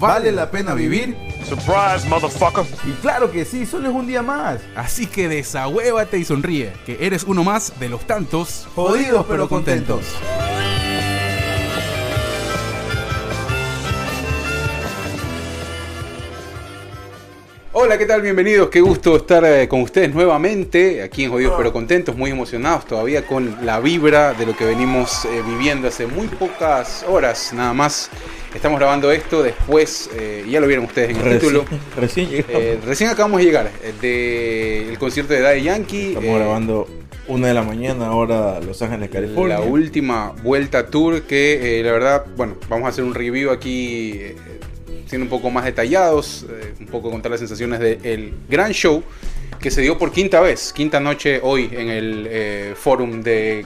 ¿Vale la pena vivir? Surprise, motherfucker. Y claro que sí, solo es un día más. Así que desahuévate y sonríe, que eres uno más de los tantos Jodidos pero contentos. Hola, ¿qué tal? Bienvenidos, qué gusto estar eh, con ustedes nuevamente aquí en Jodidos pero Contentos, muy emocionados todavía con la vibra de lo que venimos eh, viviendo hace muy pocas horas nada más. Estamos grabando esto después, eh, ya lo vieron ustedes en el título. Recién llegamos. Recién acabamos de llegar del concierto de Daddy Yankee. Estamos grabando una de la mañana, ahora Los Ángeles, California. La última vuelta tour que eh, la verdad, bueno, vamos a hacer un review aquí un poco más detallados, eh, un poco contar las sensaciones del gran show que se dio por quinta vez, quinta noche hoy en el eh, forum de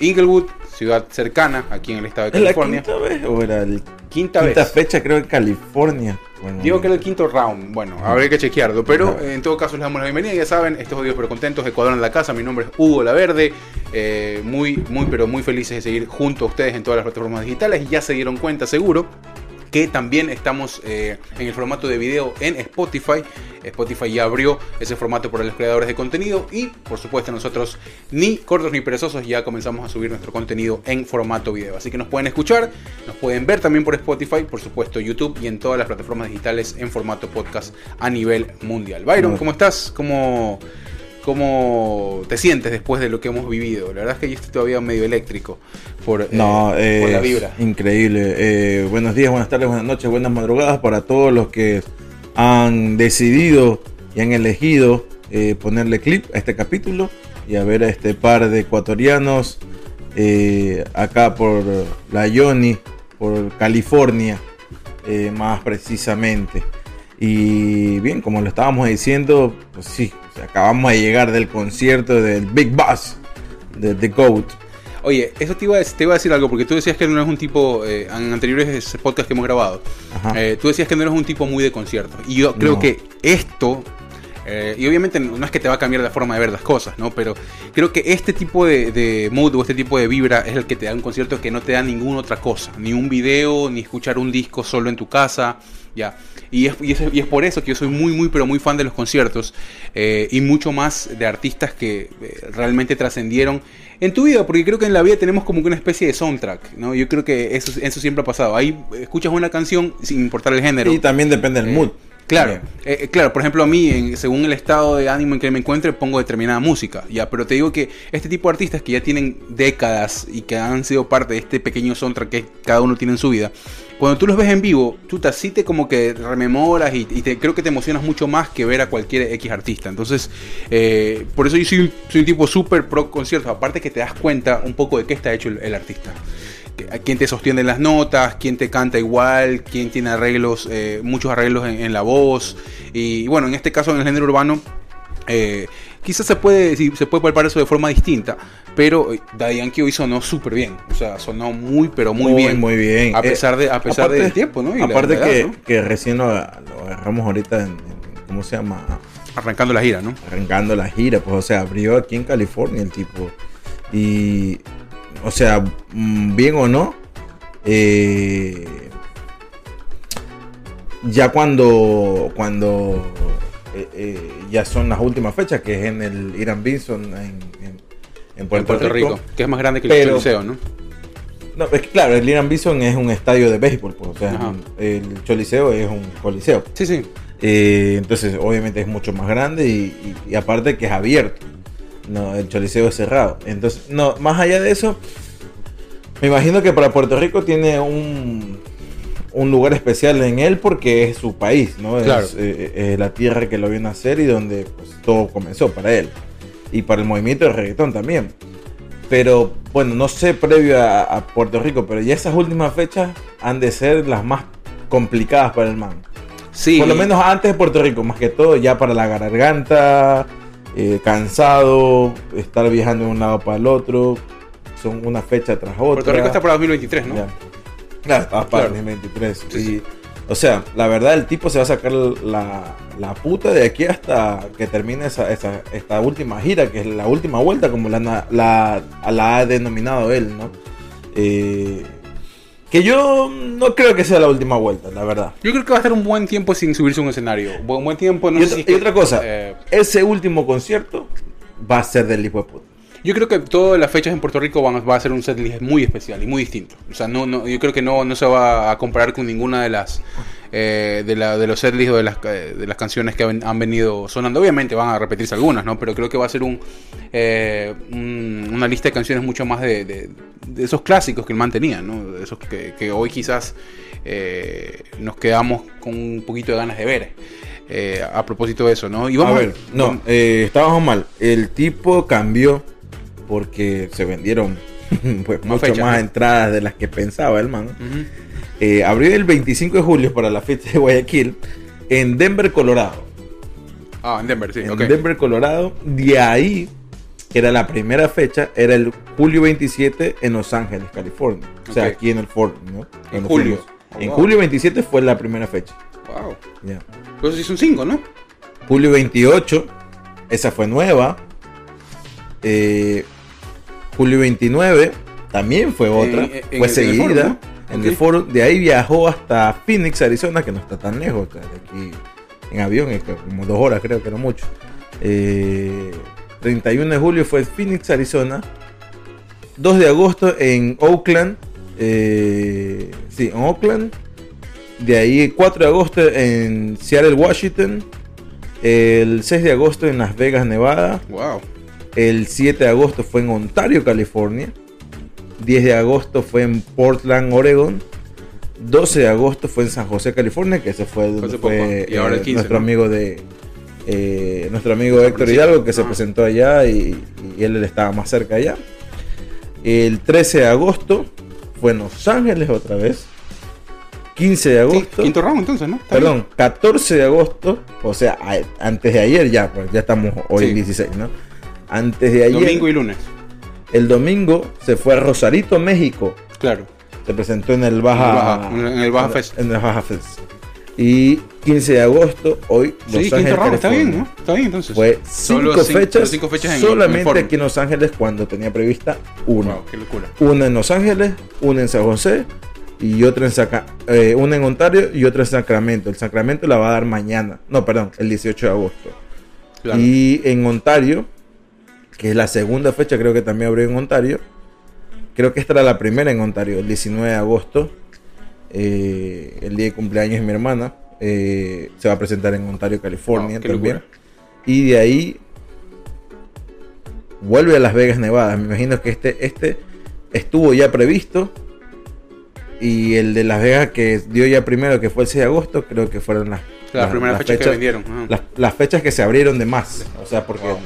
Inglewood, ciudad cercana aquí en el estado de ¿Es la California. quinta vez o era el Quinta, quinta vez. fecha, creo, en California? Bueno, Digo que era el quinto round. Bueno, habría que chequearlo. Pero eh, en todo caso les damos la bienvenida. Ya saben, estos jodidos pero contentos. Ecuador en la casa. Mi nombre es Hugo La Verde. Eh, muy, muy, pero muy felices de seguir junto a ustedes en todas las plataformas digitales. Ya se dieron cuenta, seguro, que también estamos eh, en el formato de video en Spotify. Spotify ya abrió ese formato para los creadores de contenido y por supuesto nosotros ni cortos ni perezosos ya comenzamos a subir nuestro contenido en formato video. Así que nos pueden escuchar, nos pueden ver también por Spotify, por supuesto YouTube y en todas las plataformas digitales en formato podcast a nivel mundial. Byron. ¿cómo estás? ¿Cómo, ¿Cómo te sientes después de lo que hemos vivido? La verdad es que yo estoy todavía medio eléctrico por, eh, por la vibra. increíble. Eh, buenos días, buenas tardes, buenas noches, buenas madrugadas para todos los que han decidido y han elegido eh, ponerle clip a este capítulo y a ver a este par de ecuatorianos acá por la Yoni, por California, más precisamente. Y bien, como lo estábamos diciendo, pues sí, sea, acabamos de llegar del concierto del Big Boss de The Goat. Oye, eso te iba, a, te iba a decir algo, porque tú decías que no eres un tipo, eh, en anteriores podcasts que hemos grabado, eh, tú decías que no eres un tipo muy de conciertos. Y yo creo No. que esto, eh, y obviamente no es que te va a cambiar la forma de ver las cosas, ¿no? Pero creo que este tipo de, de mood o este tipo de vibra es el que te da un concierto que no te da ninguna otra cosa. Ni un video, ni escuchar un disco solo en tu casa, ya. Y es, y es, y es por eso que yo soy muy, muy, pero muy fan de los conciertos eh, y mucho más de artistas que eh, realmente trascendieron en tu vida, porque creo que en la vida tenemos como que una especie de soundtrack, ¿no? Yo creo que eso, eso siempre ha pasado. Ahí escuchas una canción sin importar el género. Y también depende del Eh, mood. Claro, eh, eh, claro, por ejemplo a mí, en- según el estado de ánimo en que me encuentre, pongo determinada música, ya, pero te digo que este tipo de artistas que ya tienen décadas y que han sido parte de este pequeño soundtrack que cada uno tiene en su vida, cuando tú los ves en vivo, tú te, sí te como que rememoras y, te, creo que te emocionas mucho más que ver a cualquier X artista. Entonces, eh, por eso yo soy, un- tipo súper pro conciertos, aparte que te das cuenta un poco de qué está hecho el, artista. Quién te sostiene las notas, quién te canta igual, quién tiene arreglos, eh, muchos arreglos en, la voz. Y, bueno, en este caso en el género urbano, eh, quizás se puede, se puede palpar eso de forma distinta, pero eh, Daddy Yankee hoy sonó súper bien. O sea, sonó muy, pero muy, bien. Muy bien. A Eh, pesar, de, a pesar aparte- del tiempo, ¿no? Y aparte edad, que, ¿no? que recién lo, lo agarramos ahorita en, en- ¿cómo se llama? Arrancando la gira, ¿no? Arrancando la gira, pues, o sea, abrió aquí en California el tipo. Y, o sea, mm, bien o no, eh, ya cuando, cuando eh, eh, ya son las últimas fechas, que es en el Irán Vinson en, en- en Puerto, en Puerto Rico, Rico que es más grande que el Choliseo, ¿no? No, es que claro, el Irán Bison es un estadio de béisbol, pues, o sea, Ajá. el Choliseo es un coliseo. Sí, sí. Eh, entonces, obviamente es mucho más grande y, y- y aparte que es abierto. No, el Choliseo es cerrado. Entonces, no, más allá de eso, me imagino que para Puerto Rico tiene un, un lugar especial en él porque es su país, ¿no? Claro. Es eh, eh, la tierra que lo vio nacer y donde pues, todo comenzó para él. Y para el movimiento de reggaetón también. Pero bueno, no sé previo a, a Puerto Rico, pero ya esas últimas fechas han de ser las más complicadas para el man. Sí. Por lo menos antes de Puerto Rico, más que todo, ya para la garganta, eh, cansado, estar viajando de un lado para el otro, son una fecha tras otra. Puerto Rico está para 2023, ¿no? Ya. Claro, estaba para Claro. 2023. Sí, y, sí. O sea, la verdad, el tipo se va a sacar la, la puta de aquí hasta que termine esa, esa- esta última gira, que es la última vuelta, como la, la, la ha denominado él, ¿no? Eh, que yo no creo que sea la última vuelta, la verdad. Yo creo que va a estar un buen tiempo sin subirse a un escenario. Un buen tiempo, no y, sé otra, si es y otra cosa, eh, ese último concierto va a ser del hijo de puta. Yo creo que todas las fechas en Puerto Rico van, va a ser un setlist muy especial y muy distinto. O sea, no, no, yo creo que no, no se va a comparar con ninguna de las eh, de, la, de los setlists o de las, eh, de las canciones que han, venido sonando. Obviamente van a repetirse algunas, ¿no? Pero creo que va a ser un, eh, un- una lista de canciones mucho más de, de- de esos clásicos que el man tenía, ¿no? De esos que, que hoy quizás eh, nos quedamos con un poquito de ganas de ver. eh, a propósito de eso, ¿no? Y vamos a ver, no, eh, estábamos mal. El tipo cambió porque se vendieron pues, mucho más ¿no? entradas de las que pensaba el man. Ujú. Eh, abrió el 25 de julio para la fiesta de Guayaquil en Denver, Colorado. Ah, en Denver, sí, en. Denver, Colorado. De ahí, que era la primera fecha, era el julio 27 en Los Ángeles, California. O sea, aquí en el Ford, ¿no? En julio. Oh, en wow. julio 27 fue la primera fecha. Wow. Pero eso sí son cinco, ¿no? Julio 28, esa fue nueva. Eh, julio 29, también fue otra. Fue en el- en el seguida. foro, ¿no? En el foro. De ahí viajó hasta Phoenix, Arizona, que no está tan lejos. de aquí en avión, como dos horas, creo que no mucho. Eh, 31 de julio fue Phoenix, Arizona. 2 de agosto en Oakland. eh, sí, en Oakland. De ahí 4 de agosto en Seattle, Washington. El 6 de agosto en Las Vegas, Nevada. Wow. El 7 de agosto fue en Ontario, California. 10 de agosto fue en Portland, Oregon. 12 de agosto fue en San José, California, que ese fue donde fue Y ahora el eh, 15, nuestro ¿no? amigo de eh, nuestro amigo Héctor Francisco. Hidalgo que se Ah. presentó allá y, y él estaba más cerca allá. El 13 de agosto fue en Los Ángeles otra vez. 15 de Sí, agosto. quinto round entonces, ¿no? Perdón, 14 de agosto, o sea, a- antes de ayer ya, pues ya estamos hoy Sí. 16, ¿no? Antes de ayer, Domingo y lunes. el domingo se fue a Rosarito, México. Claro. Se presentó en el Baja, En el Baja- en el Baja Fest. En el Baja Fest. Y 15 de agosto, hoy, Sí, Los quinto Ángeles, round, está bien, ¿no? Está bien entonces. Fue cinco cinco- fechas, cinco fechas en- en el solamente aquí en Los Ángeles cuando tenía prevista una. Wow, qué locura. Una en Los Ángeles, una en San José y otra en Saca- eh, una en Ontario y otra en Sacramento. El Sacramento la va a dar mañana. No, perdón, el 18 de agosto. Claro. Y en Ontario, que es la segunda fecha, creo que también abrió en Ontario. Creo que esta era la primera en Ontario, el 19 de agosto. eh, el día de cumpleaños de mi hermana. eh, se va a presentar en Ontario, California también. locura. Y de ahí vuelve a Las Vegas, Nevada. Me imagino que este, este estuvo ya previsto. Y el de Las Vegas que dio ya primero, que fue el 6 de agosto, creo que fueron las, Las primeras fechas que vendieron. las, las fechas que se abrieron de más. O sea, porque Wow.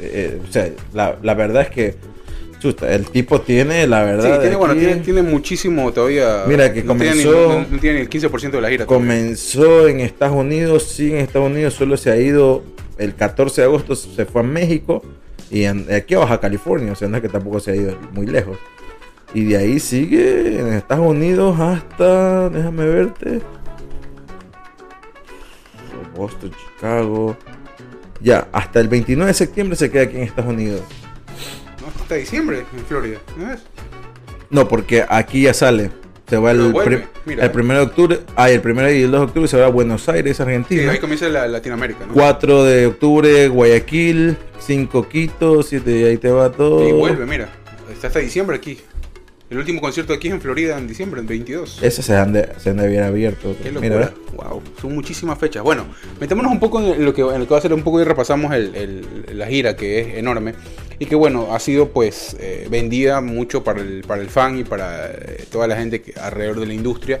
Eh, o sea, la, la verdad es que chuta, el tipo tiene, la Sí, verdad. tiene, bueno, tiene, tiene muchísimo todavía. Mira, que no tiene ni- comenzó- no, no tiene el 15% de la gira. todavía. Comenzó en Estados Unidos, sí, en Estados Unidos solo se ha ido el 14 de agosto, se fue a México y en- aquí a Baja California, o sea, no es que tampoco se ha ido muy lejos. Y de ahí sigue en Estados Unidos hasta, déjame verte, Boston, Chicago. Ya, hasta el 29 de septiembre se queda aquí en Estados Unidos. No, hasta diciembre en Florida. ¿No ves? No, porque aquí ya sale. Se va el, vuelve, mira. el 1 de octubre. Ah, el 1 y el 2 de octubre se va a Buenos Aires, Sí, Argentina. ahí comienza la Latinoamérica, ¿no? 4 de octubre, Guayaquil. 5 Quito. 7 y ahí te va todo. Y vuelve, mira. Está hasta diciembre aquí. El último concierto aquí es en Florida en diciembre, en 22. Ese se han de, se han de haber abierto. Qué Mira, locura. Wow, son muchísimas fechas. Bueno, metémonos un poco en lo que, en lo que va a ser un poco y repasamos el- el- la gira que es enorme y que bueno, ha sido pues eh, vendida mucho para el, para el fan y para eh, toda la gente que, alrededor de la industria.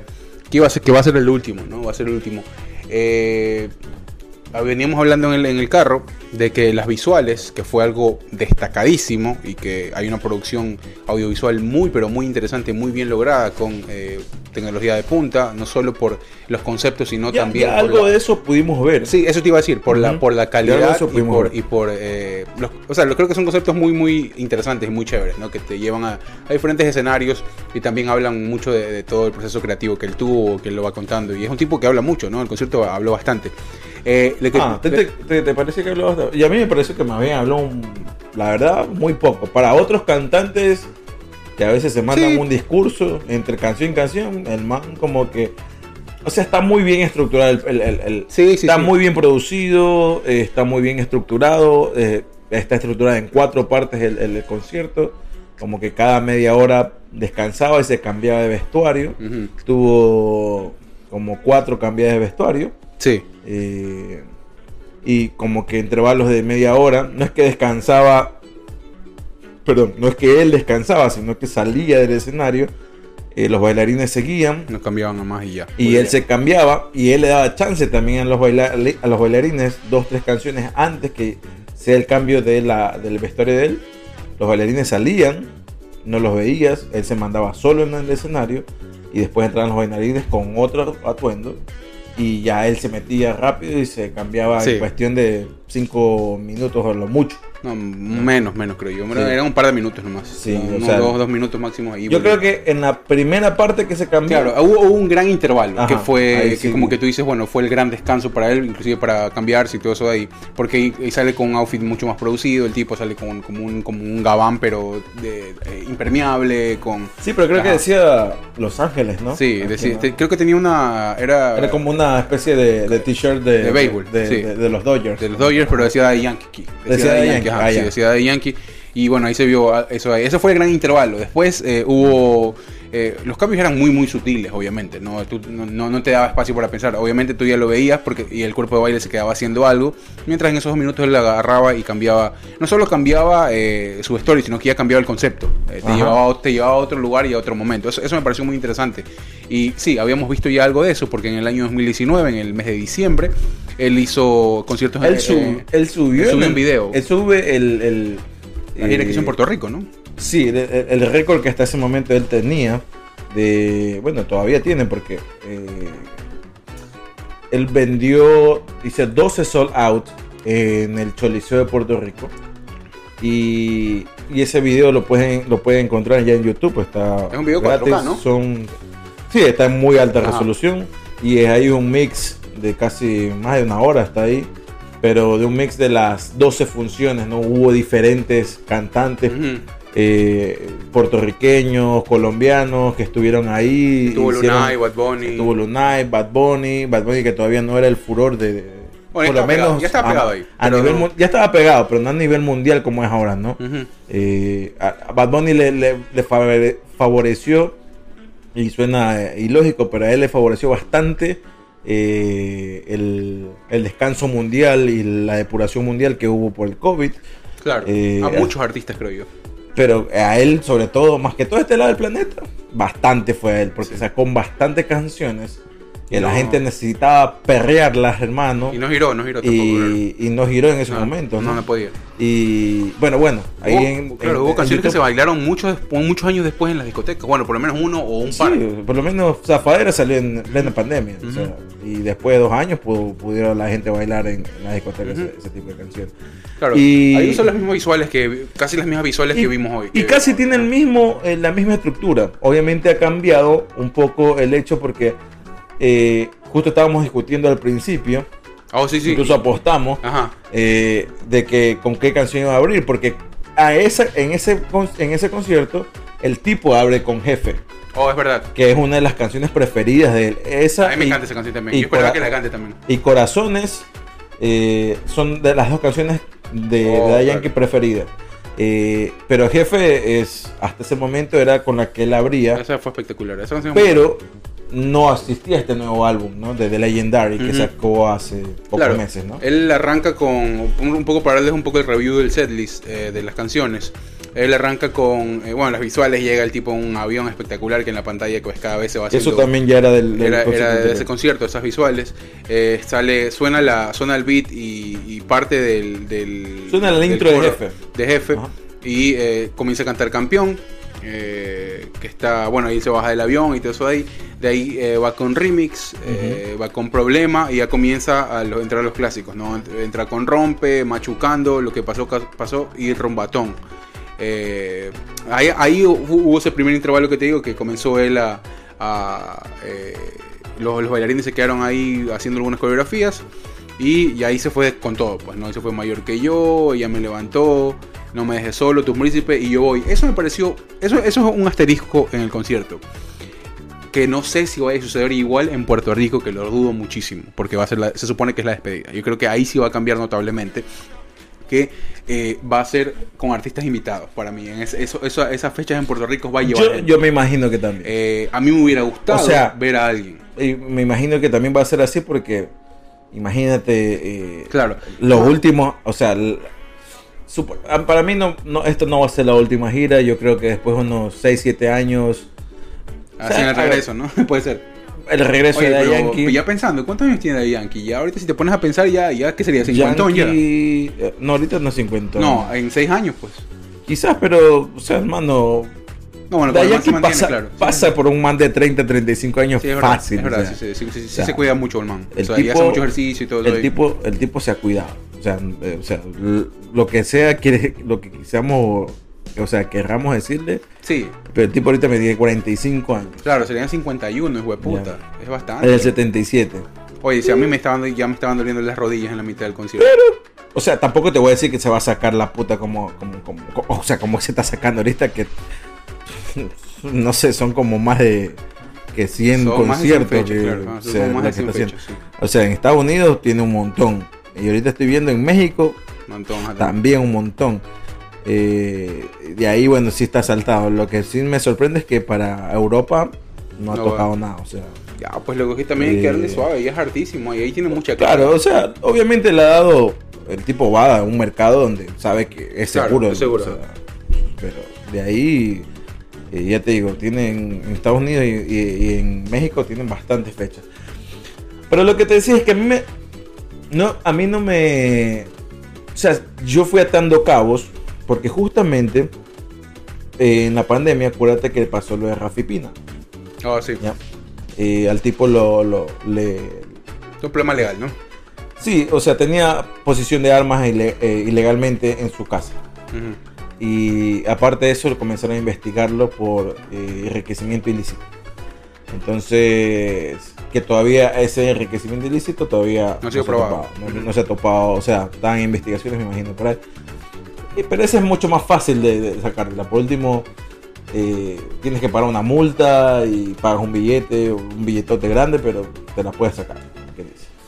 Que, iba a ser, que va a ser el último, ¿no? Va a ser el último. Eh, veníamos hablando en el, en el carro de que las visuales, que fue algo destacadísimo y que hay una producción audiovisual muy pero muy interesante, muy bien lograda con eh, tecnología de punta, no solo por los conceptos, sino Ya- también ya por algo la- de eso pudimos ver. Sí, eso te iba a decir, por la, por la calidad eso y por, y por eh, los- o sea, creo que son conceptos muy, muy interesantes y muy chéveres, ¿no? Que te llevan a, a diferentes escenarios y también hablan mucho de, de todo el proceso creativo que él tuvo, que él lo va contando. Y es un tipo que habla mucho, ¿no? El concierto habló bastante. Eh, le que- Ah, ¿te, te, te- te parece que habló bastante? Y a mí me parece que más bien habló, un- la verdad, muy poco. Para otros cantantes que a veces se mandan Sí. un discurso entre canción y canción, el man como que... O sea, está muy bien estructurado. El, el- el- el- Sí, sí, está sí. muy bien producido, eh, está muy bien estructurado, eh, está estructurado en cuatro partes el, el concierto. Como que cada media hora descansaba y se cambiaba de vestuario. Tuvo como cuatro cambiadas de vestuario. Sí. Eh, y como que intervalos de media hora. No es que descansaba, perdón, no es que él descansaba, sino que salía del escenario. eh, los bailarines seguían No cambiaban a más y ya. y él bien. se cambiaba y él le daba chance también a los, baila- a los bailarines dos, tres canciones antes que sea el cambio de la, del vestuario de él. Los bailarines salían, no los veías, él se mandaba solo en el escenario y después entraban los bailarines con otro atuendo y ya él se metía rápido y se cambiaba Sí. en cuestión de cinco minutos o lo mucho. No, menos, menos creo yo. Sí. Era un par de minutos nomás. Sí, Unos o sea, dos, dos minutos máximo ahí. Yo creo que en la primera parte que se cambió, Claro, hubo, hubo un gran intervalo, Ajá, que fue, ahí que sí. como que tú dices, bueno, fue el gran descanso para él, inclusive para cambiarse y todo eso de ahí, porque ahí, ahí sale con un outfit mucho más producido, el tipo sale con como un, como un gabán, pero de, eh, impermeable, con... sí, pero creo que decía Los Ángeles, ¿no? Sí, decía- ¿no? te- creo que tenía una... Era, Era como una especie de, de t-shirt de, De béisbol, de, de- los Dodgers. de los Dodgers, pero decía de Yankee. Decía Daddy Yankee, ajá, ah, sí, ya. decía de Yankee. Y bueno, ahí se vio ah, eso. Ese fue el gran intervalo. Después eh, hubo... eh, los cambios eran muy, muy sutiles, obviamente. ¿no? Tú- no, no- te daba espacio para pensar. Obviamente tú ya lo veías porque, y el cuerpo de baile se quedaba haciendo algo. Mientras en esos dos minutos él agarraba y cambiaba. No solo cambiaba eh, su story, sino que ya cambiaba el concepto. Eh, te, llevaba, a- te llevaba a otro lugar y a otro momento. Eso, eso me pareció muy interesante. Y sí, habíamos visto ya algo de eso porque en el año 2019, en el mes de diciembre, él hizo conciertos Él, sub- eh, él subió, él subió en un video. Él sube el. el la gira que hizo en Puerto Rico, ¿no? Sí, el, el- récord que hasta ese momento él tenía. De, bueno, todavía tiene porque. eh, él vendió, dice, 12 sold out en el Choliseo de Puerto Rico. Y, y ese video lo pueden, lo pueden encontrar ya en YouTube. Está Es un video 4K, ¿no? Son, sí, está en muy alta Ajá. resolución. Y es ahí un mix de casi más de una hora está ahí. Pero de un mix de las 12 funciones, ¿no? Hubo diferentes cantantes Ujú. Eh, puertorriqueños, colombianos que estuvieron ahí. Tuvo hicieron- Lunay, Bad Bunny. Tuvo Lunay, Bad Bunny, Bad Bunny que todavía no era el furor de... ya estaba pegado, ya estaba a- pegado ahí, a pero nivel no. ya estaba pegado, pero no a nivel mundial como es ahora, ¿no? Eh, a, Bad Bunny le, le- le favore- favoreció, y suena eh, ilógico, pero a él le favoreció bastante eh, el, el descanso mundial y la depuración mundial que hubo por el COVID. Claro, Eh, a muchos artistas creo yo. Pero a él, sobre todo, más que todo este lado del planeta, bastante fue a él, porque Sí. sacó bastantes canciones que la No. gente necesitaba perrearlas, hermano. Y no giró, no giró tampoco. y, y no giró en esos claro. momentos. No, ¿no? no podía. Y bueno, bueno, ahí Hubo- en. claro, en- hubo en canciones que se bailaron muchos, muchos años después en las discotecas. Bueno, por lo menos uno o un Sí, par. por lo menos Zafadera salió en plena pandemia. o Ujú. sea, y después de dos años pudo- pudieron la gente bailar en, en las discotecas ese, ese tipo de canciones. Claro, Y- ahí son las mismas visuales que casi las mismas visuales que vimos hoy. Y casi tiene el mismo, eh, la misma estructura. Obviamente ha cambiado un poco el hecho porque eh, justo estábamos discutiendo al principio, Oh, sí, sí. incluso apostamos Ajá. eh, de que con qué canción iba a abrir, porque a esa, en, ese, en ese concierto el tipo abre con Jefe, Oh, es verdad. que es una de las canciones preferidas de él. Esa A mí me y- encanta esa canción también. y Yo esperaba que la cante también. y Corazones eh, son de las dos canciones de, Oh, de Yankee claro. preferidas. Eh, pero Jefe es hasta ese momento era con la que él abría, Esa fue espectacular. Esa canción pero no asistía a este nuevo álbum, ¿no? De The Legendary que Ujú. sacó hace pocos Claro, meses, ¿no? Él arranca con, un, un poco para darles un poco el review del setlist eh, de las canciones. Él arranca con, eh, bueno, las visuales, llega el tipo un avión espectacular que en la pantalla pues cada vez se va haciendo... Eso también ya era del, del era, concierto era de ese concierto, esas visuales. Eh, sale, suena la, suena el beat y, y parte del, del Suena del intro de Jefe. de jefe Ajá. y eh, comienza a cantar campeón. eh, que está, bueno, ahí se baja del avión y todo eso de ahí. De ahí eh, va con remix, eh, va con problema y ya comienza a lo- entrar a los clásicos, ¿no? Ent- Entra con rompe, machucando, lo que pasó, pasó y rombatón. Eh, ahí, ahí hu- hubo ese primer intervalo que te digo que comenzó él a. eh, los, bailarines se quedaron ahí haciendo algunas coreografías y, y ahí se fue con todo, pues no, se fue mayor que yo, ella me levantó, no me dejes solo, tu príncipe y yo voy. Eso me pareció, eso, eso es un asterisco en el concierto. Que no sé si vaya a suceder igual en Puerto Rico, que lo dudo muchísimo, porque va a ser la- se supone que es la despedida. Yo creo que ahí sí va a cambiar notablemente que eh, va a ser con artistas invitados para mí. En ese- eso, eso- esas fechas en Puerto Rico va a llevar. Yo, me imagino que también. Eh, a mí me hubiera gustado O sea, ver a alguien. Y me imagino que también va a ser así porque imagínate eh, Claro. los últimos, o sea, ah, para mí no, no, esto no va a ser la última gira, yo creo que después de unos 6, 7 años, Hacen sea, el regreso, ¿no? Puede ser. El regreso Oye, de pero Yankee. ya pensando, ¿cuántos años tiene Daddy Yankee? Ya ahorita si te pones a pensar, ya, ya ¿qué sería? ¿50 ya? Yankee, eh, no, ahorita no 50. No, en 6 años, pues. Quizás, pero, o sea, hermano, No, bueno, se Yankee mantiene, pasa, claro. Sí, pasa por un man de 30, 35 años sí, es verdad, fácil. Es verdad, o sea. sí, sí, sí, o sea, se cuida mucho el man. el o sea, tipo- hace mucho ejercicio y todo el tipo, el tipo se ha cuidado. O sea, eh, o sea, lo que sea, quiere, lo que quisiéramos, o sea, querramos decirle, Sí, pero el tipo ahorita me tiene 45 años. claro, serían 51, hijo de puta. Es Es bastante. del 77. Oye, si a mí me estaban, ya me estaban doliendo las rodillas en la mitad del concierto. O sea, tampoco te voy a decir que se va a sacar la puta como, como, como, como- o sea, como se está sacando ahorita que, no sé, son como más de que 100 Son más de 100 conciertos. fechas, que, claro. O sea, más de que 100 está haciendo. fechas, sí. O sea, en Estados Unidos tiene un montón. Y ahorita estoy viendo en México Montón, también un montón. Eh, de ahí, bueno, sí está saltado. Lo que sí me sorprende es que para Europa no ha No tocado nada. O sea, Ya, pues lo que también hay que darle Eh, suave, y es hartísimo, y ahí tiene mucha claro, o sea, obviamente le ha dado. El tipo va a un mercado donde sabe que es Claro, seguro. es seguro. o sea, pero de ahí, eh, ya te digo, tienen en Estados Unidos y, y- y en México tienen bastantes fechas. Pero lo que te decía es que a mí me. No, a mí no me. O sea, yo fui atando cabos porque justamente eh, en la pandemia, acuérdate que pasó lo de Rafi Pina. Ah, sí. ¿ya? Eh, al tipo lo, lo- le. Un problema legal, ¿no? Sí, o sea, tenía posición de armas ile- eh, ilegalmente en su casa. Y aparte de eso, comenzaron a investigarlo por eh, enriquecimiento ilícito. Entonces, que todavía ese enriquecimiento ilícito todavía No se ha topado, no, no se ha topado, o sea, están en investigaciones, me imagino, por ahí. Pero ese es mucho más fácil de, de sacarla. Por último, eh, tienes que pagar una multa y pagas un billete, un billetote grande, pero te la puedes sacar.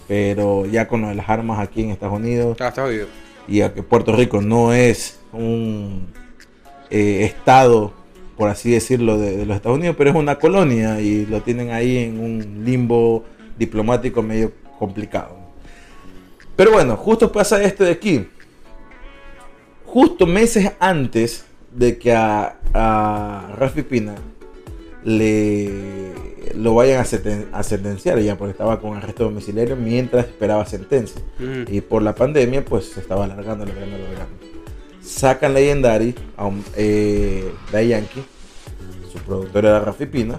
Pero ya con las armas aquí en Estados Unidos, Ah, está jodido. y a que Puerto Rico no es un eh, estado, por así decirlo, de, de los Estados Unidos, pero es una colonia y lo tienen ahí en un limbo diplomático medio complicado. Pero bueno, justo pasa esto de aquí. Justo meses antes de que a, a Rafi Pina le lo vayan a, seten- a sentenciar ya porque estaba con arresto domiciliario mientras esperaba sentencia y por la pandemia pues se estaba alargando, alargando, alargando. Sacan Legendary a un, eh, Daddy Yankee, su productor era Rafi Pina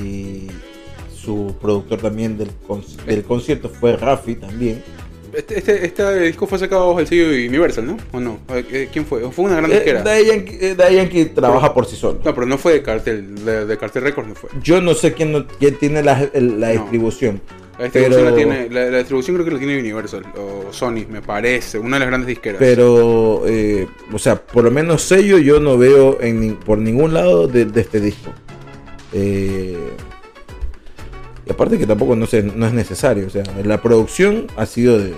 y su productor también del, del concierto fue Rafi también. Este, este, este disco fue sacado bajo el sello Universal, ¿no? ¿O no? Eh, ¿Quién fue? Fue una gran Eh, disquera. Eh, Daddy Yankee trabaja por sí solo. No, pero no fue de Cartel, de, de Cartel Records no fue. Yo no sé quién, no- quién tiene la, la No. distribución. La distribución, Pero- la, tiene, la, la distribución creo que la tiene Universal o Sony, me parece, una de las grandes disqueras. Pero, eh, o sea, por lo menos sello yo no veo en, por ningún lado de, de este disco. Eh, y aparte que tampoco no, no es necesario. O sea, la producción ha sido de,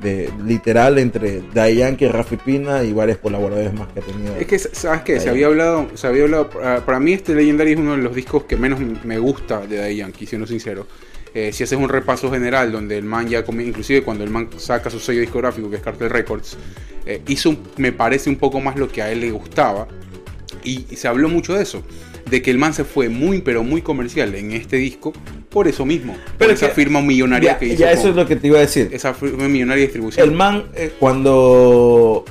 de literal entre Daddy Yankee, Rafi Pina y varios colaboradores más que ha tenido. Es que, ¿sabes qué? Se había hablado, se había hablado, para, mí este Legendary es uno de los discos que menos me gusta de Daddy Yankee, siendo sincero. Eh, si haces un repaso general donde el man ya, comi- inclusive cuando el man saca su sello discográfico que es Cartel Records, eh, hizo, me parece, un poco más lo que a él le gustaba. Y, y se habló mucho de eso, de que el man se fue muy, pero muy comercial en este disco por eso mismo. Pero por esa que- firma millonaria ya, que hizo. ya eso con- es lo que te iba a decir. Esa firma millonaria de distribución. El man, eh, cuando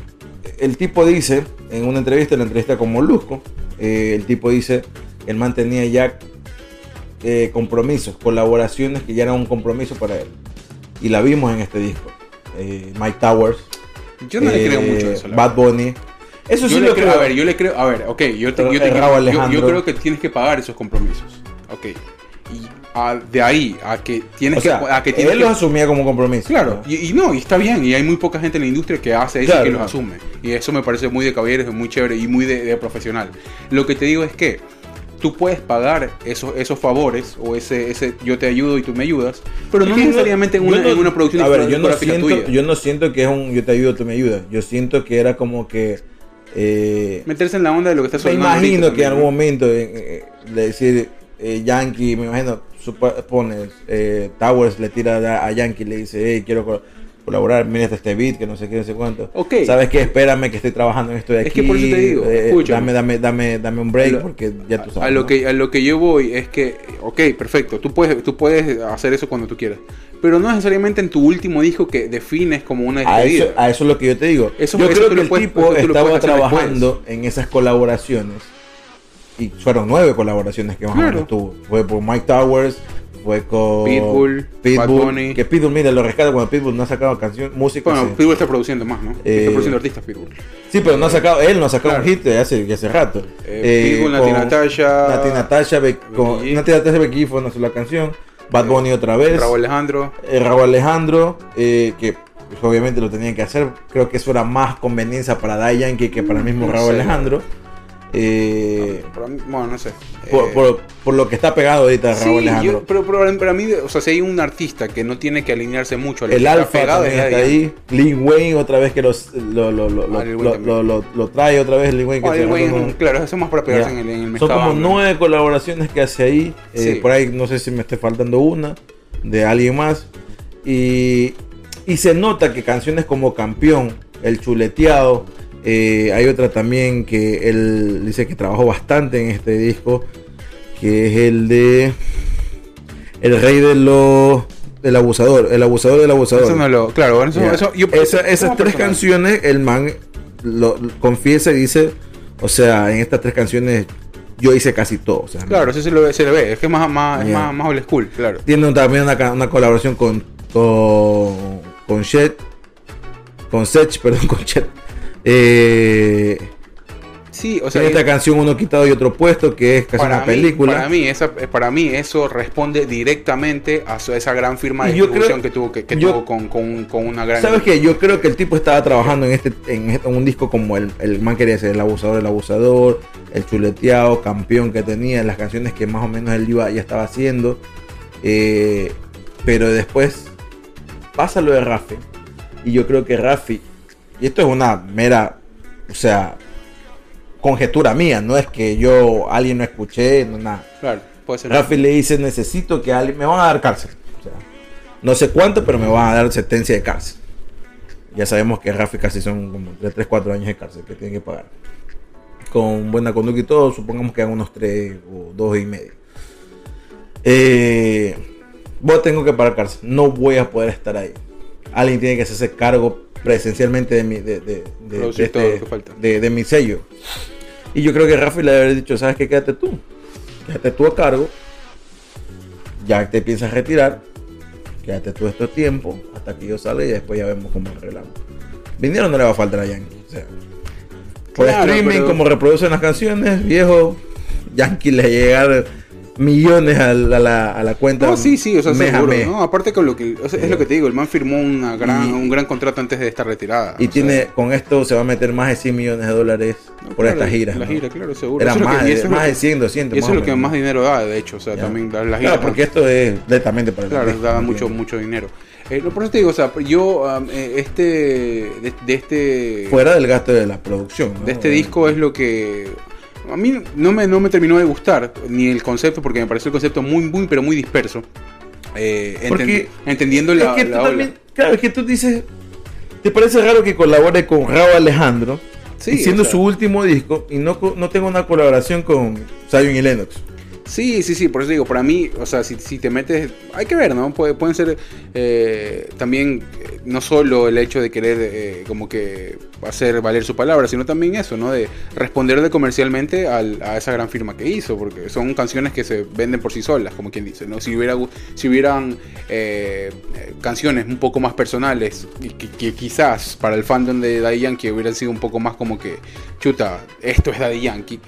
el tipo dice, en una entrevista, en la entrevista con Molusco, eh, el tipo dice el man tenía ya eh, compromisos, colaboraciones que ya eran un compromiso para él. Y la vimos en este disco. Mike Towers, Yo no le creo mucho eso. Bad Bunny. Eso Yo sí le lo creo, creo. a ver, yo le creo, a ver, ok, yo, te, yo, te- yo- yo- creo que tienes que pagar esos compromisos, ok, a- de ahí a que tienes o sea, que, a que tienes él que- los asumía como compromiso. claro, ¿no? y, y no, y está bien, y hay muy poca gente en la industria que hace eso Claro. y que los asume, y eso me parece muy de caballeros, muy chévere y muy de, de profesional. Lo que te digo es que tú puedes pagar esos, esos favores o ese, ese yo te ayudo y tú me ayudas, pero no necesariamente en una, no- en una producción A ver, yo no, siento, tuya. yo no siento que es un yo te ayudo, tú me ayudas. Yo siento que era como que. eh, Meterse en la onda de lo que está me sonando ahorita imagino que en algún momento eh, eh, de decir eh, Yankee, me imagino, pones eh, Towers le tira a, a Yankee le dice, hey, quiero col- colaborar, mira este beat, que no sé qué, no sé cuánto. Ok. ¿Sabes qué? Espérame que estoy trabajando en esto de aquí. Es que por eso te digo, eh, dame, dame, dame, dame un break A lo- porque ya tú a- sabes. A lo, ¿no? que, a lo que yo voy es que, ok, perfecto, tú puedes, tú puedes hacer eso cuando tú quieras, pero no necesariamente en tu último disco que defines como una A despedida. eso, a eso es lo que yo te digo. Eso- yo eso creo que el puedes- tipo estaba trabajando en esas colaboraciones. Y fueron nueve colaboraciones que más o Claro. menos tuvo. Fue por Mike Towers, fue con Pitbull, Bad Bunny. Que Pitbull, mira, lo rescata cuando Pitbull no ha sacado canción, música. Bueno, sí. Pitbull está produciendo más, ¿no? Eh, está produciendo artistas Pitbull. Sí, pero no ha sacado, él no ha sacado Claro. un hit hace, hace rato. Eh, Pitbull, Nati Natasha, Nati Natasha, Be- con-. Nati Natasha Becky fue una sola canción. Bad Eh, Bunny otra vez. Raúl Alejandro. eh, Raúl Alejandro, eh, que pues, obviamente lo tenían que hacer. Creo que eso era más conveniencia para Yankee que para el mismo No Raúl sé. Alejandro. Eh, Para mí- bueno, no sé. por, Eh, por- por lo que está pegado ahorita sí, Raúl Alejandro. yo- pero, pero para mí, o sea, si hay un artista que no tiene que alinearse mucho a lo el que está Alfa pegado, está Daddy ahí. Lil Wayne otra vez que los, lo, lo, lo, lo, Ah, lo- lo- lo- trae otra vez Lil Wayne. que Ah, Lil Wayne, claro, eso es más para pegarse en el, en el Son mercado como nueve colaboraciones que hace ahí. eh, Sí. Por ahí no sé si me esté faltando una de alguien más. Y, y se nota que canciones como Campeón, El Chuleteado, eh, hay otra también que él dice que trabajó bastante en este disco, que es el de El Rey de los... del Abusador, El Abusador del Abusador. Eso no lo, claro, eso, Ya. eso- yo- Esa- como esas tres personal. canciones, el man lo, lo confiesa y dice, o sea, en estas tres canciones yo hice casi todo. O sea, Claro, eso se, lo, se le ve, es que es más, más, es más, más old school, claro. Tiene también una colaboración con con con Shed, con Sech, perdón, con Chet. Eh, Sí, o sea, tiene esta canción uno quitado y otro puesto que es casi una mí, película. para mí, esa, para mí eso responde directamente a su- esa gran firma de yo distribución creo- que tuvo, que, que yo- tuvo con, con, con una gran... ¿Sabes qué? Yo creo que el tipo estaba trabajando en este en, este- en un disco como el, el man quería ser el abusador, el abusador, el chuleteado, campeón que tenía, las canciones que más o menos él iba, ya estaba haciendo. Eh, pero después pasa lo de Rafi. Y yo creo que Rafi, y esto es una mera, o sea, conjetura mía, no es que yo alguien no escuché, no nada. Claro, puede ser. Rafi le dice, necesito que alguien, me van a dar cárcel. O sea, no sé cuánto, pero me van a dar sentencia de cárcel. Ya sabemos que Rafi casi son como de 3, 4 años de cárcel que tienen que pagar. Con buena conducta y todo, supongamos que hagan unos 3 o 2 y medio. Eh, vos tengo que pagar cárcel, no voy a poder estar ahí. Alguien tiene que hacerse cargo presencialmente de mi, de, de- de- de este- lo que falta. de- de mi sello. Y yo creo que Rafi le haber dicho, ¿sabes qué? Quédate tú. Quédate tú a cargo. Ya te piensas retirar. Quédate tú estos tiempos hasta que yo salga y después ya vemos cómo arreglamos. Dinero no le va a faltar a Yankee. O sea, por Claro, streaming, pero- como reproducen las canciones, viejo, Yankee le llegar millones a la, a la- a la cuenta. No, sí, sí, o sea, seguro. ¿no? Aparte con lo que, o sea, es lo que te digo, el man firmó una gran, Y- un gran contrato antes de estar retirada. Y tiene, sea, con esto se va a meter más de 100 millones de dólares no, por claro, esta gira. La ¿no? gira, claro, seguro. Era Eso más, que- y de, más lo de que- 100, 200. Y eso es lo que más dinero da, de hecho, o sea, Ya. también la, la gira. Claro, porque esto es netamente para el Claro, da ¿me mucho, mucho dinero. Eh, no, por eso te digo, o sea, yo, um, este, de, de este, Fuera del gasto de la producción. ¿no? de este disco es lo que a mí no me, no me terminó de gustar ni el concepto porque me pareció el concepto muy muy pero muy disperso Eh, enten- Porque entendiendo Es la, que tú la ola. también, claro, es que tú dices, ¿te parece raro que colabore con Raúl Sí, y siendo o sea, su último disco y no, no tenga una colaboración con Zion y Lennox? Sí, sí, sí, por eso digo, para mí, o sea, si, si te metes, hay que ver, ¿no? Puede- pueden ser eh, también, eh, no solo el hecho de querer eh, como que hacer valer su palabra, sino también eso, ¿no? De responderle comercialmente al- a esa gran firma que hizo, porque son canciones que se venden por sí solas, como quien dice, ¿no? Si, hubiera, si hubieran eh, canciones un poco más personales, que, que quizás para el fandom de Daddy Yankee hubieran sido un poco más como que, chuta, esto es Daddy Yankee,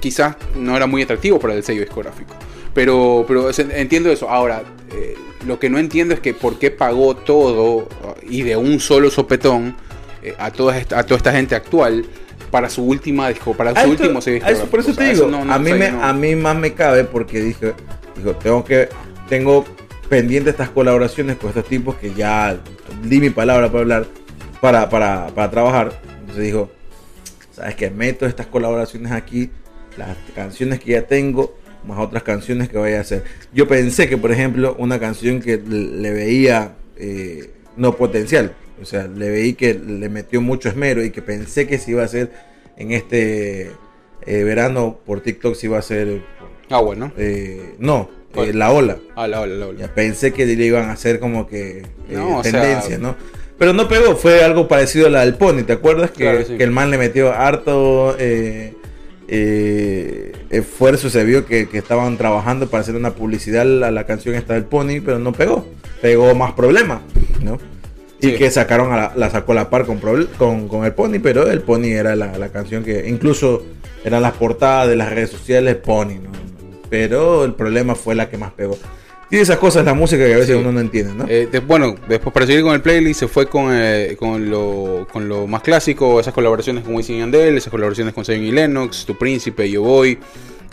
quizás no era muy atractivo para el sello discográfico. Pero, pero entiendo eso. Ahora, eh, lo que no entiendo es que por qué pagó todo y de un solo sopetón eh, a, toda esta, a toda esta gente actual para su última disco, para A su esto- último sello eso- por eso discográfico. te O sea, digo, no- no a, mí me, no- a mí más me cabe porque dije, digo, tengo que, tengo pendiente estas colaboraciones con estos tipos que ya di mi palabra para hablar, para, para, para trabajar. Entonces dijo, sabes que meto estas colaboraciones aquí, las canciones que ya tengo, más otras canciones que voy a hacer. Yo pensé que, por ejemplo, una canción que le veía eh, no potencial, o sea, le veí que le metió mucho esmero y que pensé que se iba a hacer en este eh, verano por TikTok, se iba a hacer, Ah, bueno. eh, no, eh, la ola. Ah, la ola, la ola. Ya pensé que le iban a hacer como que eh, No, sea- tendencia, ¿no? Pero no pegó, fue algo parecido a la del Pony, ¿te acuerdas? Que, Claro, sí. que el man le metió harto eh, eh, esfuerzo, se vio que, que estaban trabajando para hacer una publicidad a la canción esta del Pony, pero no pegó. Pegó más problemas, ¿no? Y Sí. que sacaron a la, la sacó a la par con, con, con el Pony, pero el Pony era la, la canción que incluso eran las portadas de las redes sociales Pony, ¿no? Pero el problema fue la que más pegó. Y esas cosas, la música que a veces Sí. uno no entiende, ¿no? Eh, de- bueno, después para seguir con el playlist se fue con, eh, con, lo, con lo más clásico, esas colaboraciones con Wisin y Yandel, esas colaboraciones con Zion y Lennox, Tu Príncipe, Yo Voy.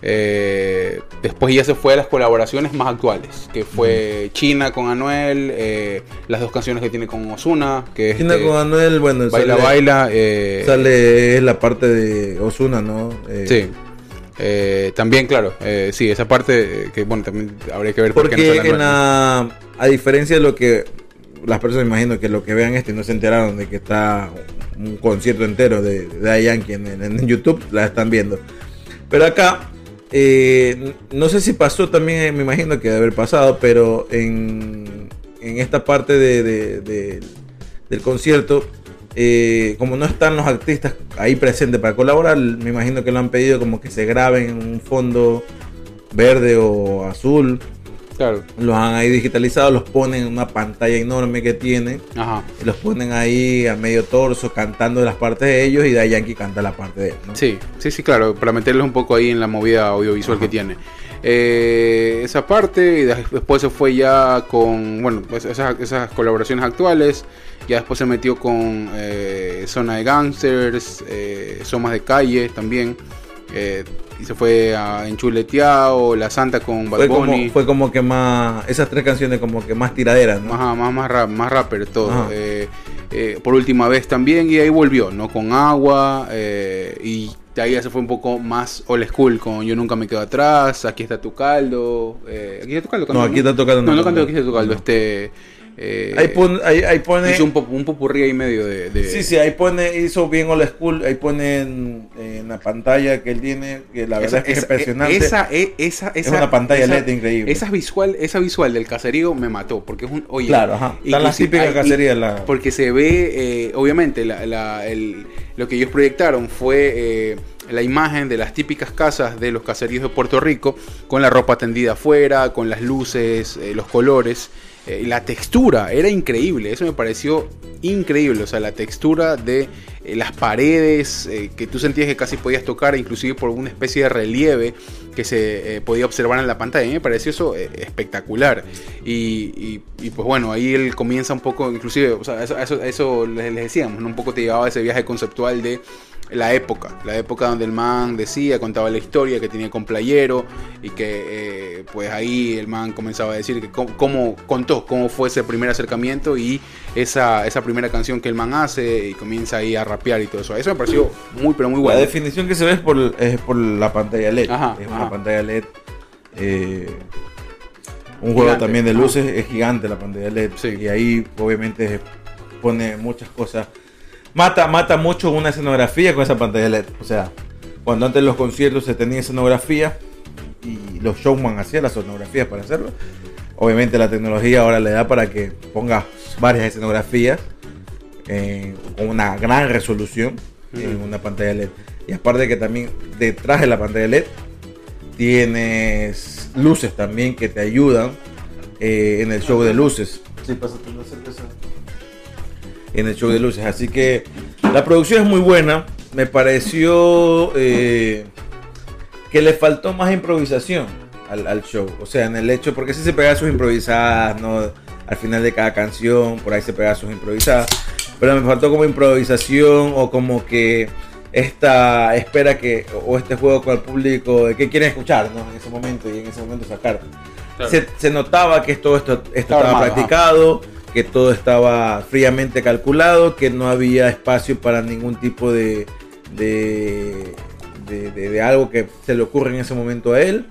Eh, después ya se fue a las colaboraciones más actuales, que fue China con Anuel, eh, las dos canciones que tiene con Osuna, que China este, con Anuel, bueno, Baila sale, Baila. eh, sale es la parte de Osuna, ¿no? Eh, Sí. Eh, también, claro, eh, sí, esa parte eh, que, bueno, también habría que ver por qué no Porque en la, a diferencia de lo que las personas imagino que lo que vean este y no se enteraron de que está un concierto entero de, de Yankee en, en- en YouTube, la están viendo. Pero acá, eh, no sé si pasó también, eh, me imagino que debe haber pasado, pero en, en esta parte de, de- de- del concierto, eh, como no están los artistas ahí presentes para colaborar, me imagino que lo han pedido como que se graben en un fondo verde o azul. Claro, Los han ahí digitalizado, los ponen en una pantalla enorme que tienen. ajá. Y los ponen ahí a medio torso cantando las partes de ellos y Daddy Yankee canta la parte de él. ¿no? Sí, sí, sí, claro, para meterlos un poco ahí en la movida audiovisual que tiene. Eh, esa parte, y de- después se fue ya con, bueno, pues esas, esas colaboraciones actuales, ya después se metió con eh, Zona de Gangsters, eh, Somas de Calle también, eh, y se fue a Enchuleteado, La Santa con Bad Fue como, fue como que más, esas tres canciones como que más tiraderas, ¿no? Más, más, más, rap, más rapper todo. Eh, eh, por última vez también y ahí volvió, ¿no? Con agua eh, y de ahí ya se fue un poco más old school con Yo Nunca Me Quedo Atrás, Aquí está tu caldo. eh, aquí está tu caldo. No, aquí está tocando. No, no cantó Aquí está tu caldo. No. Este, eh, Ahí, pon- ahí, ahí pone. hizo un, pop- un popurrí ahí medio de... de- Sí, sí, ahí pone, hizo bien old school, ahí pone en, en la pantalla que él tiene, que la verdad Esa- es que es esa- impresionante. Esa, e- esa, es esa- una pantalla esa- LED increíble. Esa visual, esa visual del caserío me mató, porque es un... Oye, claro, ajá. Están las típicas cacerías. La... Porque se ve, eh, obviamente, la- la- el- lo que ellos proyectaron fue eh, la imagen de las típicas casas de los caseríos de Puerto Rico, con la ropa tendida afuera, con las luces, eh, los colores. Eh, la textura era increíble, eso me pareció increíble, o sea, la textura de eh, las paredes eh, que tú sentías que casi podías tocar, inclusive por una especie de relieve que se podía observar en la pantalla, a mí me pareció eso espectacular. Y, pues bueno, ahí él comienza un poco, inclusive, o sea, eso, eso, eso les, les decíamos, ¿no? un poco te llevaba ese viaje conceptual de la época, la época donde el man decía, contaba la historia que tenía con Playero y que eh, pues ahí el man comenzaba a decir que cómo, cómo contó cómo fue ese primer acercamiento y esa, esa primera canción que el man hace y comienza ahí a rapear y todo eso. Eso me pareció muy pero muy La bueno. definición que se ve es por, es por la pantalla LED. Ajá, es ajá. una pantalla LED. eh, un juego Gigante, también de ajá. luces, es gigante la pantalla LED. Sí. Y ahí obviamente pone muchas cosas. Mata, mata mucho una escenografía con esa pantalla LED. O sea, cuando antes los conciertos se tenía escenografía y los showman hacían las sonografías para hacerlo. Obviamente la tecnología ahora le da para que pongas varias escenografías eh, con una gran resolución en una pantalla LED. Y aparte que también detrás de la pantalla LED tienes luces también que te ayudan eh, en el show de luces. Sí, pásate una cerveza. En el show de luces. Así que la producción es muy buena. Me pareció eh, que le faltó más improvisación al, al show. O sea, en el hecho, porque sí se pega sus improvisadas, ¿no? Al final de cada canción, por ahí se pega sus improvisadas. Pero me faltó como improvisación o como que esta espera que, o este juego con el público, de qué quieren escuchar, ¿no? En ese momento y en ese momento sacar. Claro. Se, se notaba que todo esto, esto Estaba armado, practicado, que todo estaba fríamente calculado, que no había espacio para ningún tipo de, de, de- de- de algo que se le ocurre en ese momento a él.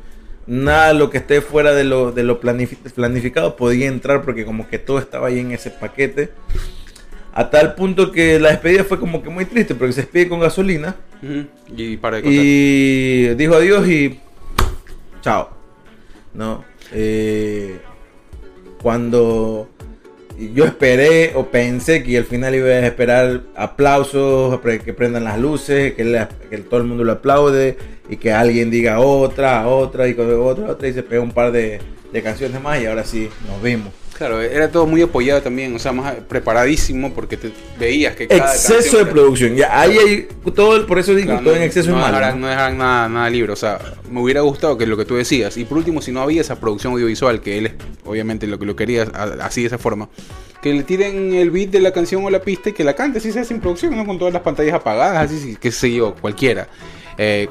Nada lo que esté fuera de lo, de lo planifi- planificado podía entrar porque como que todo estaba ahí en ese paquete. A tal punto que la despedida fue como que muy triste porque se despide con gasolina. Y para de y dijo adiós y chao. ¿No? Eh, cuando yo esperé o pensé que al final iba a esperar aplausos, que prendan las luces, que todo el mundo lo aplaude y que alguien diga otra, otra y otra, otra y se pega un par de, de canciones más y ahora sí nos vimos. Claro, era todo muy apoyado también, o sea, más preparadísimo porque te veías que cada Exceso de era- producción. Ya ahí hay todo, por eso digo, Claro, todo en exceso no es malo. dejaran, ¿no? no dejaran nada, nada libre. O sea, me hubiera gustado que lo que tú decías. Y por último, si no había esa producción audiovisual, que él es, obviamente lo que lo quería así de esa forma, que le tiren el beat de la canción o la pista y que la cante, si se hace sin producción, ¿no? Con todas las pantallas apagadas, así, sí, qué sé yo, cualquiera. Eh,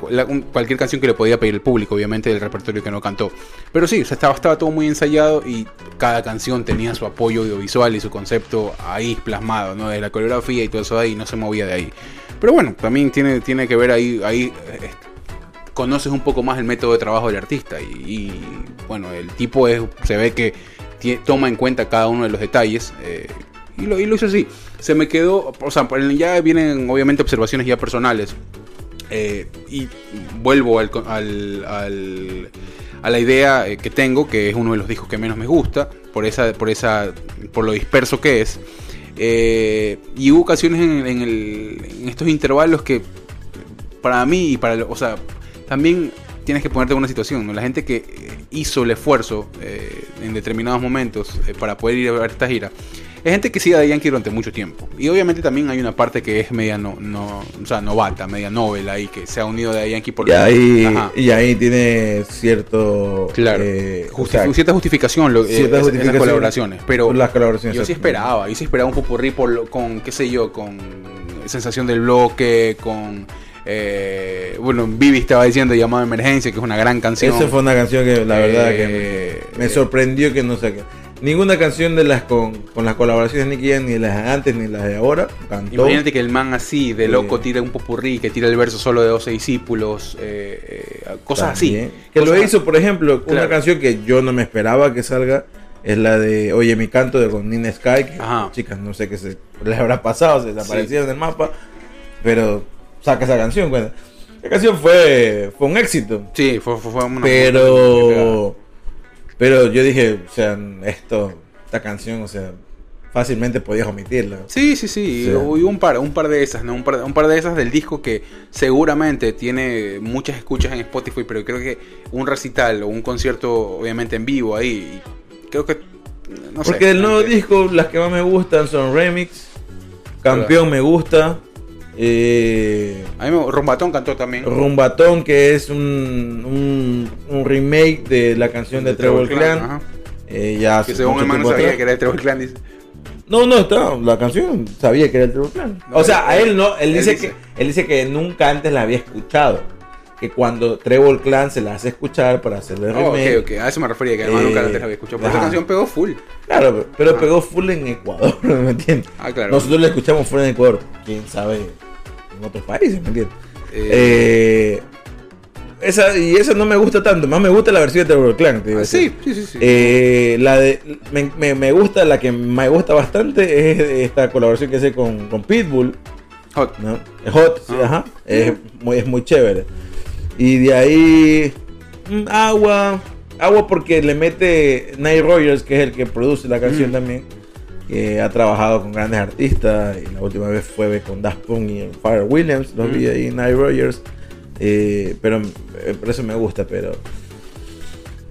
cualquier canción que le podía pedir el público, obviamente, del repertorio que no cantó. Pero sí, sea, estaba, estaba todo muy ensayado y cada canción tenía su apoyo audiovisual y su concepto ahí plasmado, ¿no? De la coreografía y todo eso ahí, no se movía de ahí. Pero bueno, también tiene, tiene que ver ahí, ahí eh, conoces un poco más el método de trabajo del artista y, y, bueno, el tipo es, se ve que toma en cuenta cada uno de los detalles eh, y, lo, y lo hizo así. Se me quedó, o sea, el- ya vienen obviamente observaciones ya personales eh, y vuelvo al, al- al- a la idea eh, que tengo, que es uno de los discos que menos me gusta, por esa, por esa, por lo disperso que es. Y hubo ocasiones en, en estos intervalos que para mí y para, o sea, también tienes que ponerte en una situación, ¿no? La gente que eh, hizo el esfuerzo eh, en determinados momentos eh, para poder ir a ver esta gira, es gente que sigue a Yankee durante mucho tiempo. Y obviamente también hay una parte que es media no, no o sea, novata, media novela ahí, que se ha unido de Yankee por Y ahí, Ajá. y ahí tiene cierto. Claro, eh, Justi- o sea, cierta justificación lo, cierta justificación colaboraciones, pero las colaboraciones. yo sí esperaba, yo sí esperaba un popurrí por lo- con, qué sé yo, con sensación del bloque, con... eh, bueno, Vivi estaba diciendo llamado de emergencia, que es una gran canción. Esa fue una canción que la verdad Eh, que me, me sorprendió que no saque. Ninguna canción de las con, con las colaboraciones Nicky Jam, ni las de antes ni las de ahora, cantó. Imagínate que el man así, de Sí. loco, tira un popurrí, que tira el verso solo de 12 discípulos, eh, eh, cosas así. También. Que lo Cosas- hizo, por ejemplo, una Claro. canción que yo no me esperaba que salga. Es la de Oye mi canto de con Nina Sky. que, chicas, no sé qué se les habrá pasado, se desaparecieron del mapa. Pero saca esa canción. Bueno, la canción fue, fue un éxito. Sí, fue, fue- fue una... Pero, pero yo dije, o sea, esto, esta canción, o sea, fácilmente podías omitirla. Sí, sí, sí, Sí. Hubo un par, un par de esas, ¿no? Un par, un par de esas del disco que seguramente tiene muchas escuchas en Spotify, pero creo que un recital o un concierto, obviamente en vivo ahí, y creo que, no sé. Porque del nuevo que- disco, las que más me gustan son Remix, Campeón me gusta, eh, A mí me, Rombatón cantó también. Rumbatón, que es un, un, un remake de la canción de, Trevor Clan. ajá. eh, ya Que según mucho el man no tiempo sabía atrás. que era de Trevor Clan. dice. No, no, está, la canción sabía que era el Trevor Clan. No, o sea, a él- no, él, él dice, dice. que él dice que nunca antes la había escuchado. Que cuando Trevor Clan se la hace escuchar para hacerle Oh, remake. ok, ok, a eso me refería, que además Eh, nunca antes la había escuchado. Pero esa ajá. canción pegó full. Claro, pero, pero Ah. pegó full en Ecuador, ¿me entiendes? Ah, claro. Nosotros la escuchamos fuera de Ecuador, quién sabe en otros países, ¿me entiendes? Eh, Eh, esa, y esa no me gusta tanto, más me gusta la versión de Trevor Clan. te digo ah, sí, sí, sí. sí. Eh, la de, me, me- me gusta, la que me gusta bastante es esta colaboración que hace con, con Pitbull, Hot. ¿no? Es Hot, sí, Ah. ajá, es muy, es muy chévere. Y de ahí, mm, agua. Agua porque le mete Nile Rogers, que es el que produce la canción Mm. también. Que ha trabajado con grandes artistas. Y la última vez fue con Daft Punk y Fire Williams. Los vi Mm. ahí, Nile Rogers. Eh, pero eh, por eso me gusta, pero.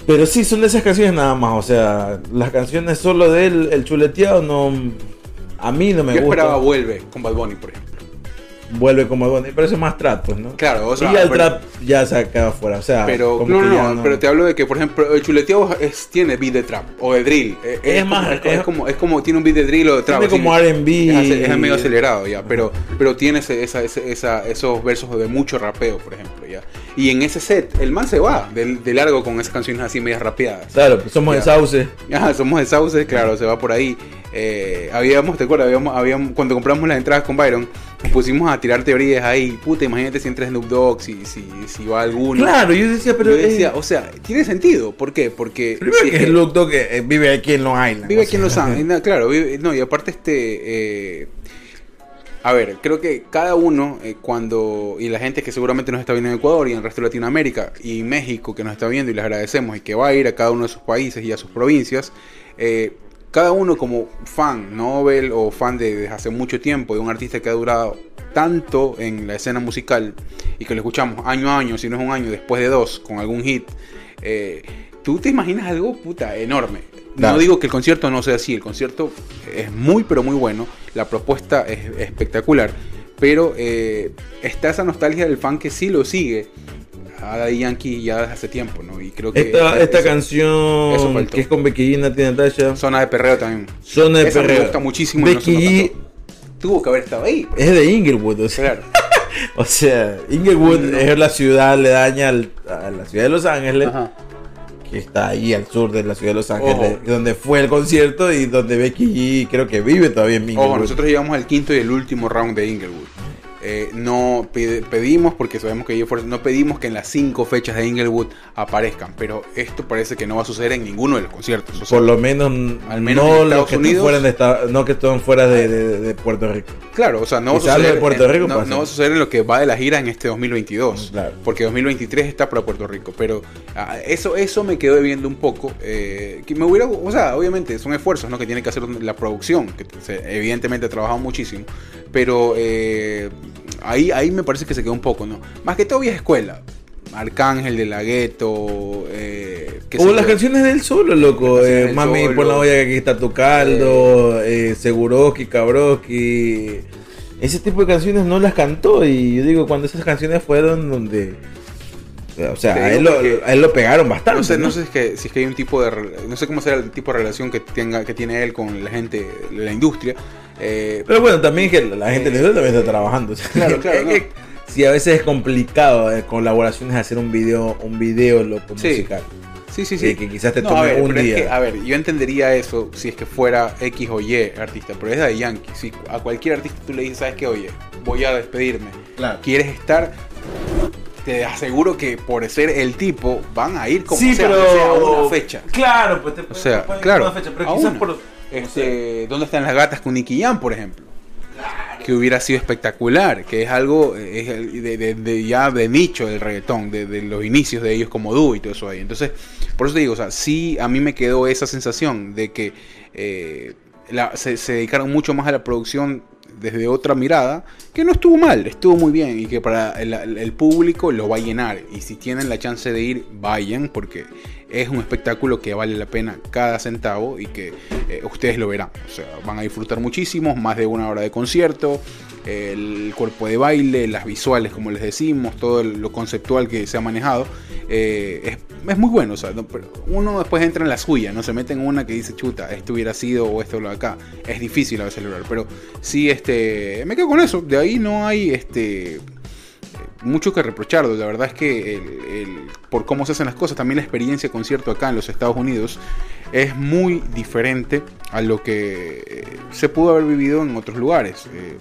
Pero sí, son de esas canciones nada más. O sea, las canciones solo de él, el chuleteado, no. A mí no me Yo gusta. esperaba Vuelve con Bad Bunny, por ejemplo. Vuelve como Bunny, pero eso es más trap, pues, ¿no? Claro, o sea, y ya el pero- trap ya se quedado fuera. O sea, Pero, como no, que no, ya no, pero te hablo de que, por ejemplo, el chuleteo es, tiene beat de trap o de drill. Eh, Es como- más, es, como- es- es como, es como tiene un beat de drill o de trap. Tiene como R&B. Es, es medio acelerado ya, pero, pero tiene ese- esa, esa- esos versos de mucho rapeo, por ejemplo, ya. Y en ese set, el man se va de, de largo con esas canciones así medias rapeadas. Claro, pues somos de Sauce. Ajá, somos de Sauce, claro, se va por ahí. Eh, habíamos, ¿te acuerdas? Habíamos, habíamos, cuando compramos las entradas con Byron, nos pusimos a tirar teorías ahí. Puta, imagínate si entra Snoop Dogg, si, si, si va alguno. Claro, yo decía, pero. Yo decía, eh, o sea, tiene sentido. ¿Por qué? Porque primero si que es es que Luke Dog que eh, vive aquí en Long Island. vive aquí en. Los Ángeles. claro, vive- no, y aparte este... eh, a ver, creo que cada uno, eh, cuando, y la gente que seguramente nos está viendo en Ecuador y en el resto de Latinoamérica y México que nos está viendo y les agradecemos y que va a ir a cada uno de sus países y a sus provincias, eh, cada uno como fan, novel o fan de, desde hace mucho tiempo de un artista que ha durado tanto en la escena musical y que lo escuchamos año a año, si no es un año, después de dos, con algún hit, eh, tú te imaginas algo puta enorme. Claro. No digo que el concierto no sea así, el concierto es muy pero muy bueno, la propuesta es espectacular, pero eh, está esa nostalgia del fan que sí lo sigue a Daddy Yankee ya desde hace tiempo, ¿no? Y creo que Esta, eso- esta eso canción faltó. que es con Becky G, Nati Natasha. Zona de perreo también. Zona de Esa me perreo. gusta muchísimo no Becky G. Tuvo que haber estado ahí. es de Inglewood, o sea. Claro. O sea, Inglewood No. es la ciudad aledaña al- a la ciudad de Los Ángeles, Ajá. que está ahí al sur de la ciudad de Los Ángeles, Ojo. donde fue el concierto y donde Becky G creo que vive todavía en Inglewood. Ojo, nosotros llegamos al quinto y el último round de Inglewood. Eh, no pedimos, porque sabemos que fueron- no pedimos que en las cinco fechas de Inglewood aparezcan, pero esto parece que no va a suceder en ninguno de los conciertos. o sea, Por lo menos, Al menos no los que Unidos. estén fuera de esta- no que estén fuera de, de- de Puerto Rico. Claro, o sea, no va, lo de suceder, Puerto en- Rico no, no va a suceder en lo que va de la gira en este 2022. Claro. Porque 2023 está para Puerto Rico. Pero ah, eso, eso me quedó debiendo un poco. eh, que me hubiera, o sea, obviamente son esfuerzos ¿no? que tiene que hacer la producción, que se- evidentemente ha trabajado muchísimo. Pero eh, ahí, ahí me parece que se quedó un poco, ¿no? Más que todo vieja escuela. Arcángel de la Gueto. Eh, O las canciones del solo, loco. Eh, mami, Solo. pon la olla que aquí está tu caldo. Eh, Seguroski, Cabroski. Ese tipo de canciones no las cantó. Y yo digo, cuando esas canciones fueron donde. O sea, a él, lo, a él lo pegaron bastante. No sé, ¿no? no sé si es que, si es que hay un tipo de no sé cómo será el tipo de relación que tenga que tiene él con la gente la industria. Eh, Pero bueno, también que la gente de también está trabajando. Claro, claro, no. que Sí, a veces es complicado eh, colaboraciones hacer un video, un video loco Sí. musical. sí, sí, sí. Que, que quizás te No, tome a ver, un es día. que, a ver, yo entendería eso si es que fuera X o Y artista, pero es de Yankee. Si a cualquier artista tú le dices, ¿sabes qué? Oye, voy a despedirme. Claro. ¿Quieres estar? Te aseguro que por ser el tipo van a ir como sí, sea, pero sea una fecha. Claro, pues te O sea, te claro, una fecha, pero quizás por Este, ¿Dónde están las gatas con Nicky Jam, por ejemplo? Que hubiera sido espectacular, que es algo es de, de- de ya de nicho del reggaetón, de, de los inicios de ellos como dúo y todo eso ahí. Entonces, por eso te digo, o sea, sí a mí me quedó esa sensación de que eh, la- se, dedicaron mucho más a la producción desde otra mirada, que no estuvo mal, estuvo muy bien y que para el, público lo va a llenar. Y si tienen la chance de ir, vayan, porque es un espectáculo que vale la pena cada centavo y que eh, ustedes lo verán. O sea, van a disfrutar muchísimo, más de una hora de concierto, el cuerpo de baile, las visuales, como les decimos, todo lo conceptual que se ha manejado. Eh, es, es muy bueno, o sea, uno después entra en la suya, no se mete en una que dice, chuta, esto hubiera sido o esto lo acá. Es difícil a veces lograr, pero sí, este, me quedo con eso. De ahí no hay, este, mucho que reprocharlo. La verdad es que por cómo se hacen las cosas, también la experiencia concierto acá en los Estados Unidos es muy diferente a lo que eh, se pudo haber vivido en otros lugares. Eh,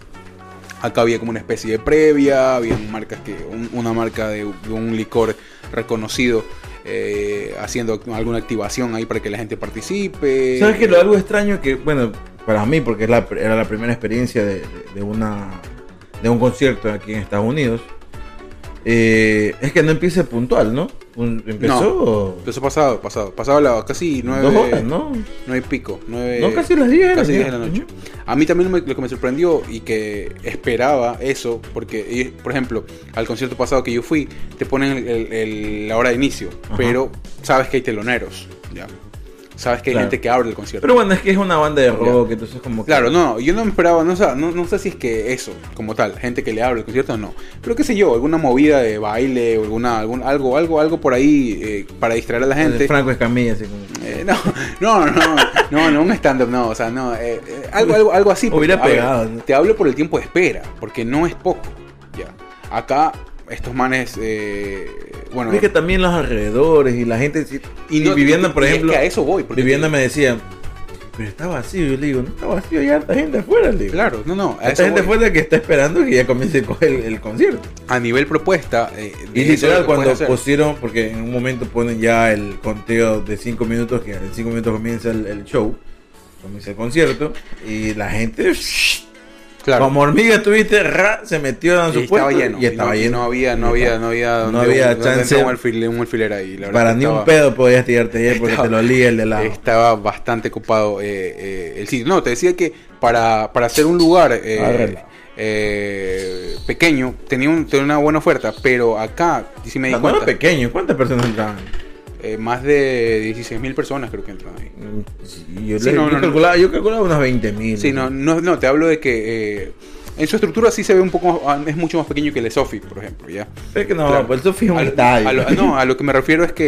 acá había como una especie de previa, había marcas que un- una marca de un licor reconocido eh, haciendo alguna activación ahí para que la gente participe. ¿Sabes que lo algo extraño que, bueno, para mí, porque era la primera experiencia de- de una, de un concierto aquí en Estados Unidos, eh, es que no empiece puntual, ¿no? Empezó Empezó pasado, pasado. Pasado la casi nueve. dos horas, ¿no? Nueve y pico. Nueve, No, casi las 10. Casi. 10 de la noche. A mí también me- lo que me sorprendió y que esperaba eso, porque, por ejemplo, al concierto pasado que yo fui, te ponen el- el- el- la hora de inicio, Ajá. pero sabes que hay teloneros, ¿ya? Sabes que hay Claro. gente que abre el concierto. Pero bueno, es que es una banda de rock, entonces como que- Claro, no, yo no me esperaba, no, sé- no, no sé si es que eso, como tal, gente que le abre el concierto, no. Pero qué sé yo, alguna movida de baile o alguna, algún, algo, algo, algo por ahí eh, para distraer a la El gente. Franco Escamilla, así como... Eh, no, no, no, no, no, un stand-up, no, o sea, no, eh, eh, algo, algo, algo así. porque, Hubiera ver, pegado, ¿no? te hablo por el tiempo de espera, porque no es poco, ya. Acá, estos manes, eh, bueno, Es que también los alrededores y la gente... Y, no- Vivienda, por y es ejemplo... que a eso voy, porque Vivienda me decía, pero está vacío. Yo le digo, no está vacío, hay harta gente afuera. Le digo. Claro, no, no, a Hay eso gente voy. afuera que está esperando que ya comience el, concierto. A nivel propuesta, eh, Y es literal, cuando pusieron, porque en un momento ponen ya el conteo de 5 minutos, que en 5 minutos comienza el, el show, comienza el concierto, y la gente, Claro. como hormiga, tuviste, ra, se metió en Y su estaba puesto lleno. y estaba no, lleno. No había, no había, no había, No había chance. Un alfiler, un alfiler ahí. La Para ni un estaba- pedo podías tirarte ayer porque estaba- te lo lía el de lado. Estaba bastante copado eh, eh, el sitio. No, te decía que para, para hacer un lugar eh, pequeño tenía, un- tenía una buena oferta, pero acá, y si me di No, no era cuenta, pequeño, ¿cuántas personas entraban? Eh, más de 16 mil personas creo que entran ahí. Sí, yo, Sí, le- no, yo no, calculaba, yo calculaba unas 20 mil. Sí, no, no, no, te hablo de que eh, en su estructura sí se ve un poco, ah, es mucho más pequeño que el Sofi, por ejemplo, ¿ya? Es que no, Claro. pues el Sofi es un estadio. no, a lo que me refiero es que,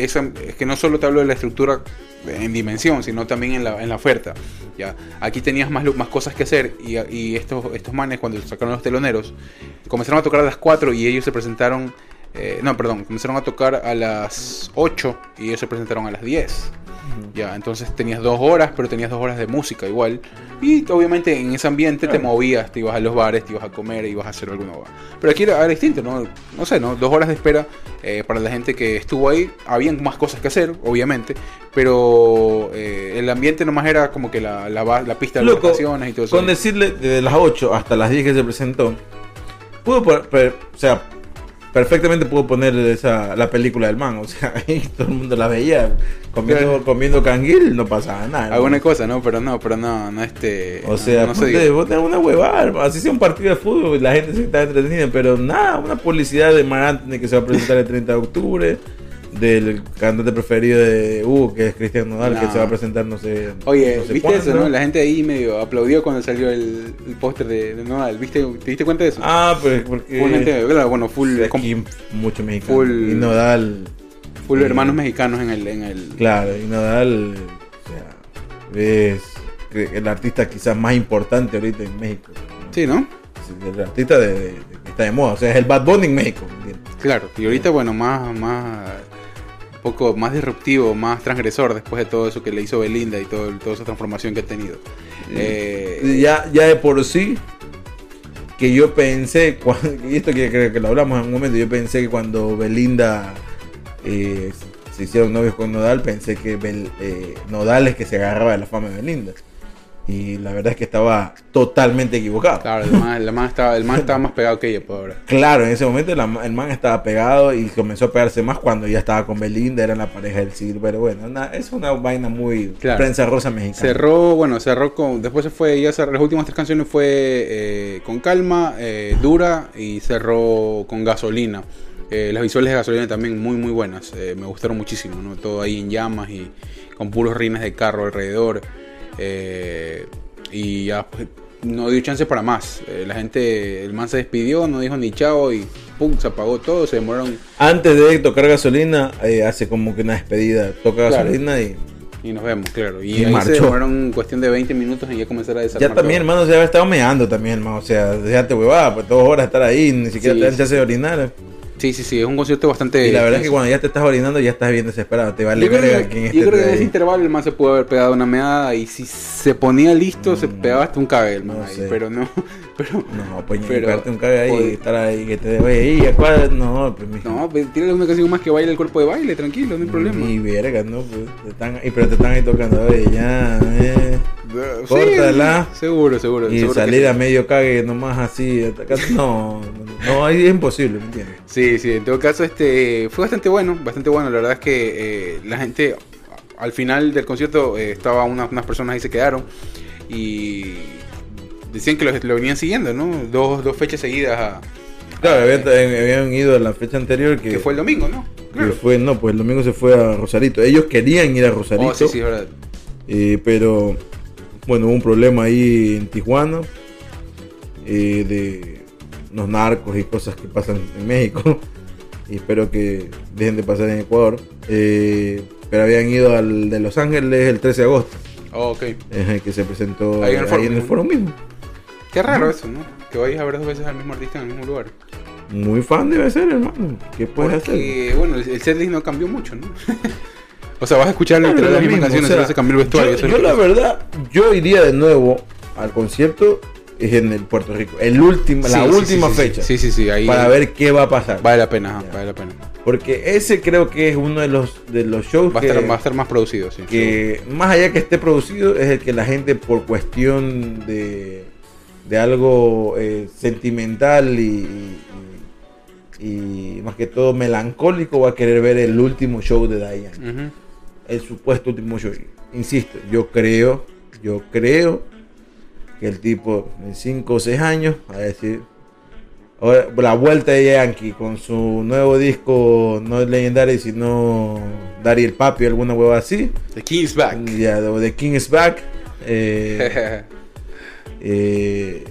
eh, esa- es que no solo te hablo de la estructura en dimensión, sino también en la, en la oferta. ¿ya? Aquí tenías más, más cosas que hacer y, y estos, estos manes cuando sacaron los teloneros comenzaron a tocar a las 4 y ellos se presentaron, eh, no, perdón, comenzaron a tocar a las 8 y ellos se presentaron a las 10. Ya, entonces tenías dos horas, pero tenías dos horas de música igual. Y obviamente en ese ambiente te movías, te ibas a los bares, te ibas a comer, ibas a hacer alguna cosa. Pero aquí era, era distinto, ¿no? No sé, ¿no? Dos horas de espera eh, para la gente que estuvo ahí. Habían más cosas que hacer, obviamente. Pero eh, el ambiente nomás era como que la, la, la pista de las Loco, vacaciones y todo eso. Con decirle desde las 8 hasta las 10 que se presentó, pudo, o sea, perfectamente pudo poner esa, la película del man, o sea, ahí todo el mundo la veía comiendo, Claro. comiendo canguil, no pasaba nada. ¿no? Alguna cosa, ¿no? Pero no, pero no, no este... O sea, no, ponte, vos tenés una huevada, así sea un partido de fútbol, la gente se está entretenida, pero nada, una publicidad de Mar Anthony que se va a presentar el 30 de octubre, del cantante preferido de Hugo, que es Cristian Nodal, que No. se va a presentar no sé. Oye, no sé ¿viste cuándo. eso, no? La gente ahí medio aplaudió cuando salió el, el póster de, de Nodal. ¿Viste? ¿Te diste cuenta de eso? Ah, pues porque. Full gente, claro, bueno, full, aquí mucho mexicano. full- Y Nodal, full eh, hermanos mexicanos en el, en el... claro, y Nodal, o sea, es el artista quizás más importante ahorita en México. ¿no? Sí, ¿no? El artista de, de- que está de moda, o sea, es el Bad Bunny en México. Claro. Y ahorita, bueno, más, más, poco más disruptivo, más transgresor después de todo eso que le hizo Belinda y todo, toda esa transformación que ha tenido. Eh, ya, ya de por sí, que yo pensé, cuando, y esto que creo que lo hablamos en un momento, yo pensé que cuando Belinda eh, se hicieron novios con Nodal, pensé que Bel- eh, Nodal es que se agarraba de la fama de Belinda. Y la verdad es que estaba totalmente equivocado. claro, el man, el man estaba, el man estaba más pegado que ella por ahora. Claro, en ese momento la- el man estaba pegado y comenzó a pegarse más cuando ya estaba con Belinda, era la pareja del siglo. Pero bueno, es una vaina muy Claro. prensa rosa mexicana. Cerró, bueno, cerró con. Después se fue, ya cerró, las últimas tres canciones fue eh, con calma, eh, dura y cerró con gasolina. Eh, las visuales de gasolina también muy, muy buenas. me gustaron muchísimo, ¿no? Todo ahí en llamas y con puros rines de carro alrededor. Eh, y ya pues, no dio chance para más. Eh, la gente, el man se despidió, no dijo ni chao y pum, se apagó todo. Se demoraron Antes de tocar gasolina, eh, hace como que una despedida. Toca Claro. gasolina y y nos vemos, claro. Y, Y ahí marchó. se demoraron cuestión de 20 minutos en ya comenzar a desarmar. ya también, todo. hermano, se había estado meando también, hermano. O sea, déjate huevada, pues dos horas estar ahí, ni siquiera Sí, te dan chance de orinar. Sí, sí, sí, es un concierto bastante. y la verdad es que cuando ya te estás orinando, ya estás bien desesperado. Te vale Yo creo, verga que, quién yo creo que en ahí. ese intervalo el man se pudo haber pegado una meada y si se ponía listo se Mm, pegaba hasta un cague el man no ahí, sé. pero no, pero No, pues Pero- pegarte un cague ahí y estar ahí, que te oye, ¿y a cuál? No, pues mijo. no, pues, tírale una canción más que baile el cuerpo de baile, tranquilo, no hay problema. Ni verga, ¿no? Pues, te están, y, pero te están ahí tocando, oye, ya, eh. Sí, córtala. seguro, seguro. Y seguro que salir sí. a medio cague nomás así. No, no, es imposible, ¿me entiendes? Sí, sí, en todo caso este fue bastante bueno, bastante bueno. La verdad es que eh, la gente al final del concierto eh, estaba unas, unas personas ahí se quedaron y decían que lo, lo venían siguiendo, ¿no? Dos, dos fechas seguidas, a- Claro, habían, habían ido a la fecha anterior que, que fue el domingo, ¿no? que fue, no, pues el domingo se fue a Rosarito. Ellos querían ir a Rosarito, Oh, sí, sí, verdad. eh, pero bueno, hubo un problema ahí en Tijuana eh, de unos narcos y cosas que pasan en México. Y espero que dejen de pasar en Ecuador. Eh, pero habían ido al de Los Ángeles el 13 de agosto, Oh, ok. el que se presentó Ahí en el foro ahí en el mismo. foro mismo. Qué raro eso, ¿no? Que vayas a ver dos veces al mismo artista en el mismo lugar. Muy fan debe ser, hermano. ¿Qué puedes hacer? Porque, bueno, el, el setlist no cambió mucho, ¿no? o sea, vas a escuchar Claro, las mismas mismo, canciones, o sea, solo se cambió el vestuario. Yo, la verdad, yo iría de nuevo al concierto es en el Puerto Rico. El último, la Sí, última sí, fecha. Sí, sí, sí, ahí Para ver qué va a pasar. vale la pena, Ya. vale la pena. Porque ese creo que es uno de los, de los shows Va a, que, estar, va a estar más producido, sí. que más allá que esté producido, es el que la gente por cuestión de, de algo eh, sentimental y, y- y más que todo melancólico va a querer ver el último show de Diane. El supuesto último show. Insisto, yo creo, yo creo que el tipo en 5 o 6 años a decir, ahora la vuelta de Yankee con su nuevo disco, no es Legendary, sino Daddy el Papi, alguna hueva así, The King's Back. ya, o The King is Back, eh, eh,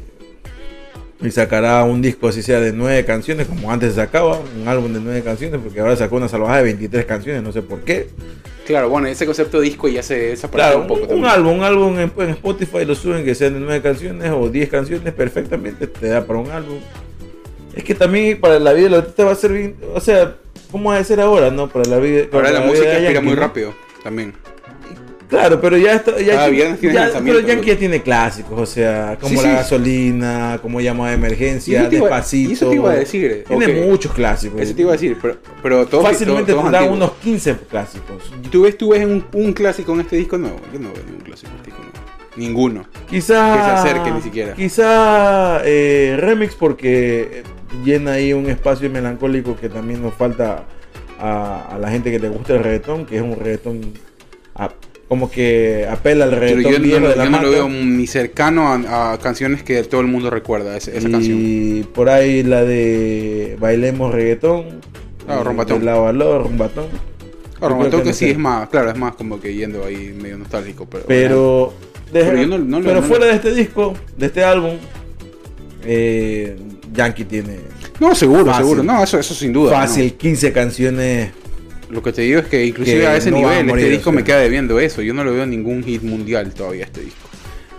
y sacará un disco así sea de 9 canciones, como antes sacaba, un álbum de 9 canciones, porque ahora sacó una salvajada de 23 canciones, no sé por qué. Claro, bueno, ese concepto de disco ya se desapareció Claro, un poco un, también. álbum, un álbum en, en Spotify lo suben que sean de 9 canciones o 10 canciones perfectamente, te da para un álbum. Es que también para la vida del artista va a ser bien, o sea, ¿cómo va a ser ahora, no? Para la vida. Ahora la vida música Yankee, muy rápido también. Claro, pero ya está. Ya tiene ya- lanzamiento, pero Yankee ya tiene clásicos, o sea, como Sí, la sí. gasolina, como llama de Y emergencia, iba- despacito. y eso te iba a decir, Tiene ok. muchos clásicos. Eso te iba a decir, pero, pero todos, Fácilmente todos, todos tendrá antiguos. unos 15 clásicos. ¿Tú ves, tú ves un, un clásico en este disco nuevo? Yo no veo ningún clásico en este disco nuevo. Ninguno. Quizá. Que se acerque ni siquiera. Quizá eh, remix porque eh, llena ahí un espacio melancólico que también nos falta a, a la gente que le gusta el reggaetón, que es un reggaetón a- como que apela al reggaetón yo, viejo no- de la yo no lo veo ni cercano a, a canciones que todo el mundo recuerda, esa, esa canción. y por ahí la de Bailemos Reggaetón. Ah, de Love, Rumbatón. Ahora, Yo creo Romatón que que no sí sé. es más, claro, es más como que yendo ahí medio nostálgico, pero... Pero, Pero yo no- fuera de este disco, de este álbum, eh, Yankee tiene No, seguro, Fácil. seguro. No, eso, eso sin duda. fácil 15 canciones. Lo que te digo es que inclusive Que a ese no va a nivel morir, este disco o sea. me queda debiendo eso. Yo no lo veo ningún hit mundial todavía este disco.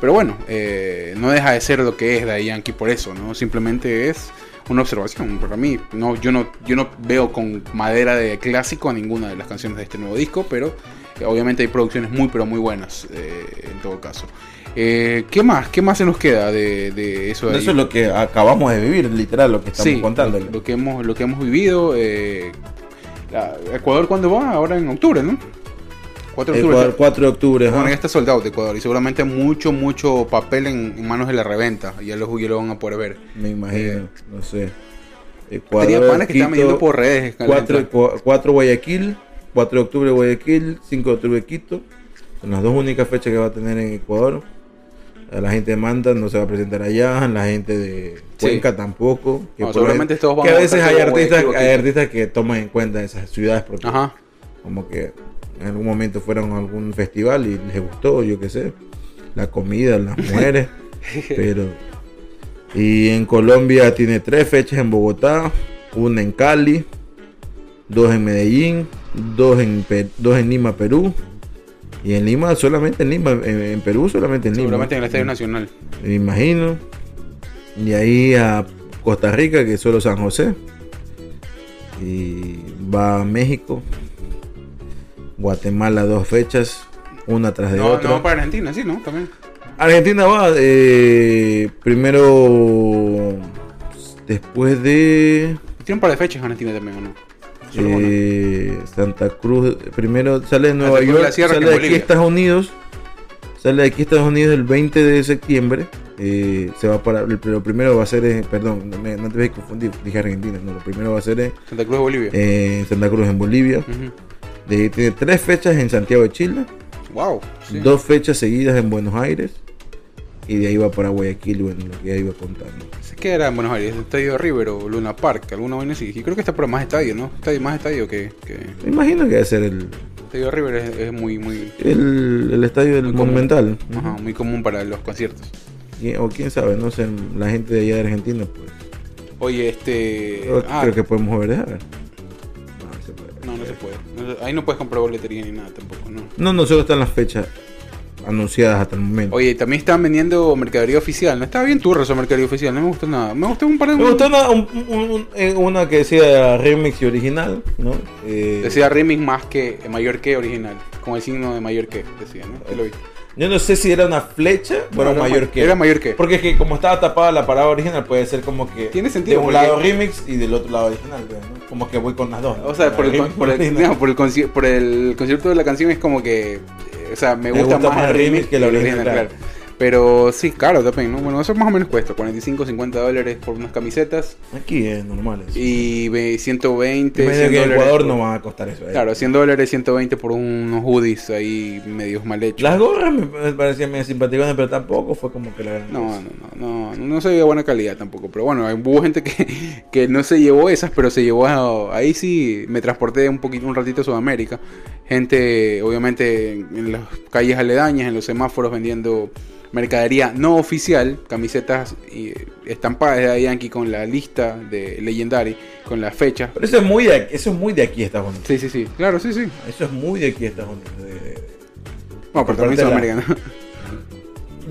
Pero bueno, eh, no deja de ser lo que es Daddy Yankee por eso, ¿no? Simplemente es una observación. Para mí, no, yo, no, yo no veo con madera de clásico a ninguna de las canciones de este nuevo disco, pero eh, obviamente hay producciones muy, pero muy buenas eh, en todo caso. Eh, ¿Qué más? ¿Qué más se nos queda de, de eso de? Eso es lo que acabamos de vivir, literal, lo que estamos Sí, contándole. Lo, lo que hemos, lo que hemos vivido. eh, Ecuador, ¿cuándo va? Ahora en octubre, ¿no? 4 de octubre. Ecuador, 4 de octubre. Bueno, ya está soldado de Ecuador y seguramente mucho, mucho papel en, en manos de la reventa. Ya lo, ya lo van a poder ver. Me imagino, Eh, no sé. Tenía panas que estaban midiendo por redes. 4, 4 Guayaquil, 4 de octubre Guayaquil, 5 de octubre Quito. Son las dos únicas fechas que va a tener en Ecuador. A La gente de Manta no se va a presentar allá, la gente de Sí. Cuenca tampoco. Que, No, por seguramente ahí- todos van que a veces hay artistas, hay artistas que toman en cuenta esas ciudades porque Ajá. como que en algún momento fueron a algún festival y les gustó, yo qué sé, la comida, las mujeres, pero y en Colombia tiene tres fechas en Bogotá, una en Cali, dos en Medellín, dos en dos en Lima, Perú. Y en Lima, solamente en Lima, en, en Perú solamente en Lima. Seguramente en el Estadio Nacional. Me imagino. Y ahí a Costa Rica, que es solo San José. Y va a México. Guatemala dos fechas, una tras de No, otra. no para Argentina, sí, ¿no? También. Argentina va eh, primero después de Tiene un par de fechas en Argentina también, ¿o no? Eh, Santa Cruz. Primero sale de Nueva de la York, sale de aquí a. Estados Unidos. Sale de aquí a Estados Unidos el 20 de septiembre. eh, se va para. Lo primero va a ser. eh, perdón, no, me- no te ves confundir, dije Argentina. No, lo primero va a ser eh, Santa Cruz Bolivia. en Santa Cruz, en Bolivia. De tiene tres fechas en Santiago de Chile, Wow. sí. dos fechas seguidas en Buenos Aires. Y de ahí va para Guayaquil, bueno, lo que ya iba contando. Que era en Buenos Aires, el estadio River o Luna Park, alguna vaina así. Y creo que está por más estadio, ¿no? Estadio, más estadio que, que... Me imagino que debe ser el, Estadio River es, es muy, muy, el, el estadio del común. Monumental. ajá, muy común para los conciertos. Y- O quién sabe, no sé, la gente de allá de Argentina, pues. Oye, este... Creo, ah, creo que podemos obedecer. No, no se puede. No, no se puede. Ahí no puedes comprar boletería ni nada tampoco, ¿no? No, no, solo están las fechas anunciadas hasta el momento. Oye, también están vendiendo mercadería oficial. No estaba bien turro esa mercadería oficial, no me gustó nada. Me gustó un par de... Me gustó una, un- un- un- eh, una que decía remix y original, ¿no? Eh, Decía remix más que mayor que original. Con el signo de mayor que, decía, ¿no? Sí lo vi. Yo no sé si era una flecha o era No, mayor ma- que. Era mayor que. Porque es que como estaba tapada la parada original, puede ser como que Tiene sentido, de un lado remix y del otro lado original, ¿no? Como que voy con las dos. ¿no? O sea, por el, por, el, no, por, el conci- por el concierto de la canción es como que. O sea, me Me gusta, gusta más, el remix que la original, claro. Pero sí, caro también, ¿no? Bueno, eso más o menos cuesta: 45, 50 dólares por unas camisetas Aquí es normal eso. y ve- 120, Medio 100 que en. Ecuador por- no va a costar eso. ¿eh? Claro, 100 dólares, 120 por unos hoodies ahí medios mal hechos. Las gorras me, parecían medio simpaticonas, pero tampoco fue como que la gran No, no, no, no, no se veía buena calidad tampoco. Pero bueno, hubo gente que, que no se llevó esas, pero se llevó a- ahí sí me transporté un poquito, un ratito a Sudamérica. Gente, obviamente, en, en las calles aledañas, en los semáforos vendiendo mercadería no oficial, camisetas y, estampadas de Yankee con la lista de Legendary, con las fechas. Pero eso es muy de aquí, eso es muy de aquí Estados Unidos. Sí, sí, sí, claro, sí, sí. Eso es muy de aquí Estados Unidos. de- de- Bueno, pero también la- Sudamérica.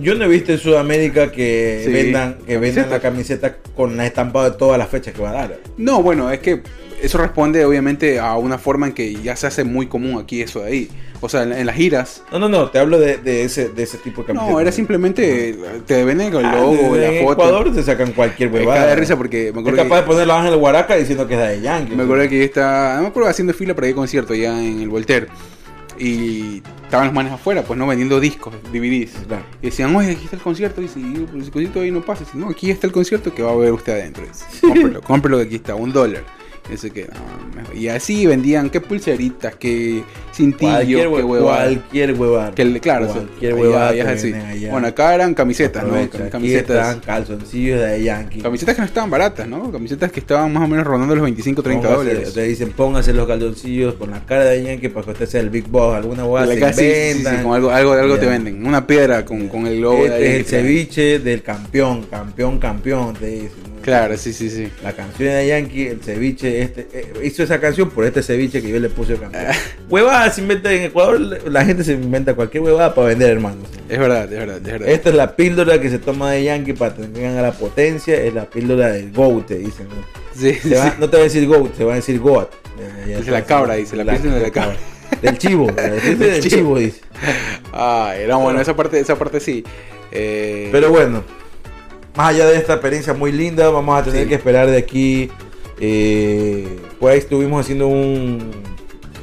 Yo no he visto en Sudamérica que Sí. vendan que vendan la camiseta con la estampada de todas las fechas que va a dar. No, bueno, es que eso responde obviamente a una forma en que ya se hace muy común aquí eso de ahí. O sea, en, en las giras. No, no, no, te hablo de, de ese, de ese tipo de camiseta. No, era simplemente te venden con el Ah, logo, en la foto. Ecuador te sacan cualquier huevada. de risa porque me Es acuerdo, capaz de poner la Ángel Huaraca diciendo que es de Yankee. me acuerdo que yo estaba, me acuerdo haciendo fila para ir a concierto ya en el Voltaire. Y estaban los manes afuera, pues no vendiendo discos, DVDs. Claro. Y decían, oye, aquí está el concierto. Y si el concierto ahí no pasa, dice, no, aquí está el concierto que va a ver usted adentro. Dice, cómprelo, cómprelo que aquí está, un dólar. Y Dice que, no, y así vendían, qué pulseritas, qué cintillos, Cualquier, qué hue- huevadas. cualquier huevada. Que claro, cualquier allá- huevada. allá así. venden allá. Bueno, acá eran camisetas, ¿no? Camisetas. calzoncillos de Yankee. Camisetas que no estaban baratas, ¿no? Camisetas que estaban más o menos rondando los 25, 30 Póngase- dólares. Te dicen, póngase los calzoncillos con la cara de Yankee para que usted sea el Big Boss. Alguna huevada sí, sí, sí, con algo, algo, algo te venden. Una piedra con, con el logo Este de ahí es el que ceviche del campeón, campeón, campeón, te dicen. Claro, sí, sí, sí. La canción de Yankee, el ceviche, este, eh, hizo esa canción por este ceviche que yo le puse campeón. huevada se inventa en Ecuador, la gente se inventa cualquier huevada para vender, hermanos. Es verdad, es verdad, es verdad. Esta es la píldora que se toma de Yankee para tener a la potencia, es la píldora del GOAT, te dicen. ¿no? Sí, sí, va- no te va a decir GOAT, se va a decir GOAT. Dice la cabra, dice, la píldora de la cabra. Del chivo, la píldora del chivo. dice. Ay, era bueno, esa parte, esa parte sí. Eh, Pero bueno, más allá de esta experiencia muy linda, vamos a tener Sí. que esperar de aquí. Eh, pues estuvimos haciendo un,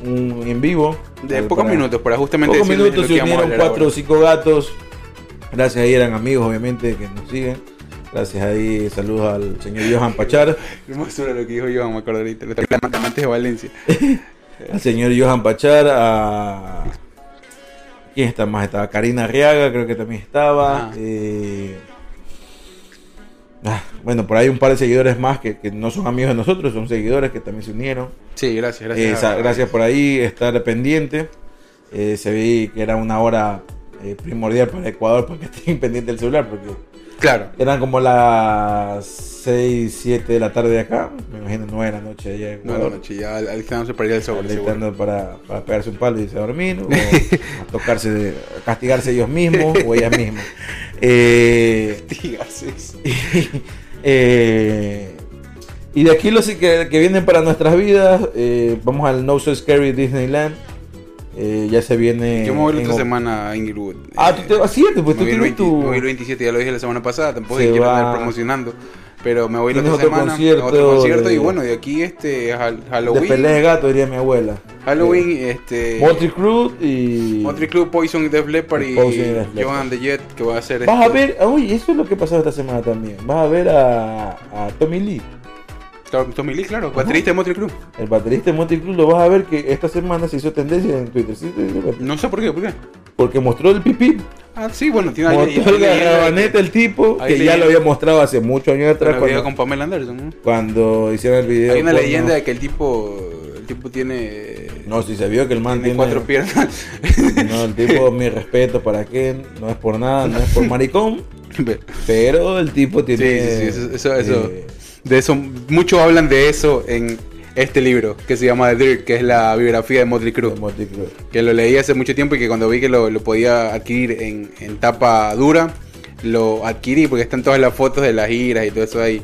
un en vivo. de pocos minutos, para justamente Pocos minutos se unieron cuatro o cinco gatos. Gracias ahí eran amigos, obviamente, que nos siguen. Gracias ahí, saludos al señor Johan Pachar. Hermosura lo que dijo Johan, me acuerdo ahorita. Los amantes de Valencia. al señor Johan Pachar, a... ¿Quién está más? Estaba Karina Arriaga, creo que también estaba. Ah. eh, ah, bueno, por ahí un par de seguidores más que, que no son amigos de nosotros, son seguidores que también se unieron. Sí, gracias, Eh, gracias. sa- gracias por ahí, estar pendiente. Eh, se vi que era una hora eh, primordial para Ecuador porque estén pendiente del celular, porque Claro. eran como las 6, 7 de la tarde de acá, me imagino 9 de la noche allá en No, Ecuador. no, noche, ya al- alistándose para ir al sobre, alistando para, para pegarse un palo y irse a dormir, o a tocarse, de- a castigarse ellos mismos o ellas mismas. Eh, eso. eh, y de aquí los que, que vienen para nuestras vidas, eh, vamos al No So Scary Disneyland. Eh, ya se viene. Yo me voy la otra semana a Inglewood. Ah, Eh, tú te vas, cierto, pues tú me voy el tienes 20 tu. me voy el 27, ya lo dije la semana pasada, tampoco Se quiero va- andar promocionando. Pero me voy la otra otro semana. concierto otro concierto de- y bueno, de aquí este Hal- De Halloween. pelea de gato, diría mi abuela. Halloween, este. Motley Crue y. Motley Crue, Poison, Def Leppard y Poison y. Joan the Jet, que va a ser. Vas a este- ver, uy, eso es lo que pasó esta semana también. Vas a ver a, a Tommy Lee, Tommy Lee, claro, baterista de Motley Crue. el baterista de Motley Crue, lo vas a ver que esta semana se hizo tendencia en Twitter. ¿sí? No sé por qué, ¿por qué? Porque mostró el pipí, Ah, sí, bueno, tiene mostró leyenda garrabanete el tipo, que ya lo había mostrado hace muchos años atrás la cuando, con Pamela Anderson. cuando hicieron el video. Hay una porno. leyenda de que el tipo, el tipo tiene, No, si se vio que el man tiene cuatro piernas. No, el tipo, mi respeto para Ken, no es por nada, no es por maricón, pero el tipo tiene... sí, sí, eso- eh, de eso, muchos hablan de eso en este libro que se llama The Dirt, que es la biografía de Motley Crue. de Motley Crue. que lo leí hace mucho tiempo y que cuando vi que lo, lo podía adquirir en, en tapa dura, lo adquirí porque están todas las fotos de las giras y todo eso ahí.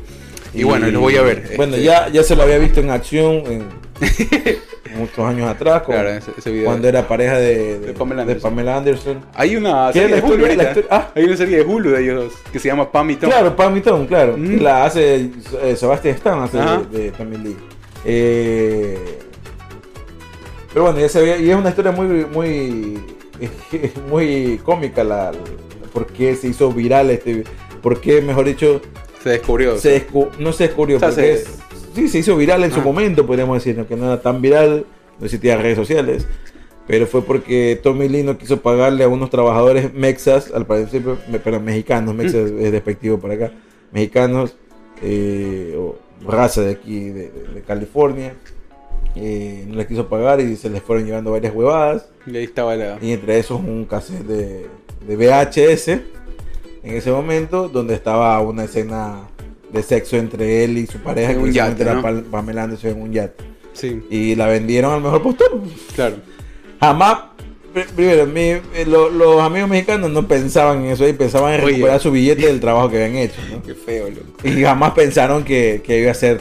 Y, bueno, los voy a ver. Bueno, este, ya, ya se lo había visto en acción en muchos años atrás, con- Claro, ese, ese video. cuando era pareja de, de- De Pamela de Anderson. Pamela Anderson. Hay una ¿Qué serie de Hulu ah. Hay una serie de Hulu de ellos dos que se llama Pam y Tom. Claro, Pam y Tom, claro. Mm. La hace eh, Sebastian Stan, hace Ajá. de, Tommy Lee. Eh, pero bueno, ya se ve, y es una historia muy, muy, muy cómica la, la- por qué se hizo viral este, por qué, mejor dicho, Se descubrió. se descu- no se descubrió, O sea, porque se- es- sí, se hizo viral en su Ah. momento, podríamos decir, que no era tan viral, no existía redes sociales, pero fue porque Tommy Lee no quiso pagarle a unos trabajadores mexas, al me- perdón, mexicanos, mexas es despectivo para acá, mexicanos, eh, o raza de aquí, de, de- de California, eh, no les quiso pagar y se les fueron llevando varias huevadas. Y ahí estaba la. Y entre esos un cassette de, de VHS en ese momento donde estaba una escena de sexo entre él y su pareja En que un yate, era ¿no? Pal- Pamela Anderson en un yate. Sí, Y la vendieron al mejor postor. claro. Jamás, pr- primero, mi- eh, lo- los amigos mexicanos no pensaban en eso ahí, pensaban en Oye. recuperar su billete del trabajo que habían hecho. ¿no? Qué feo, loco. Y jamás pensaron que, que iba a ser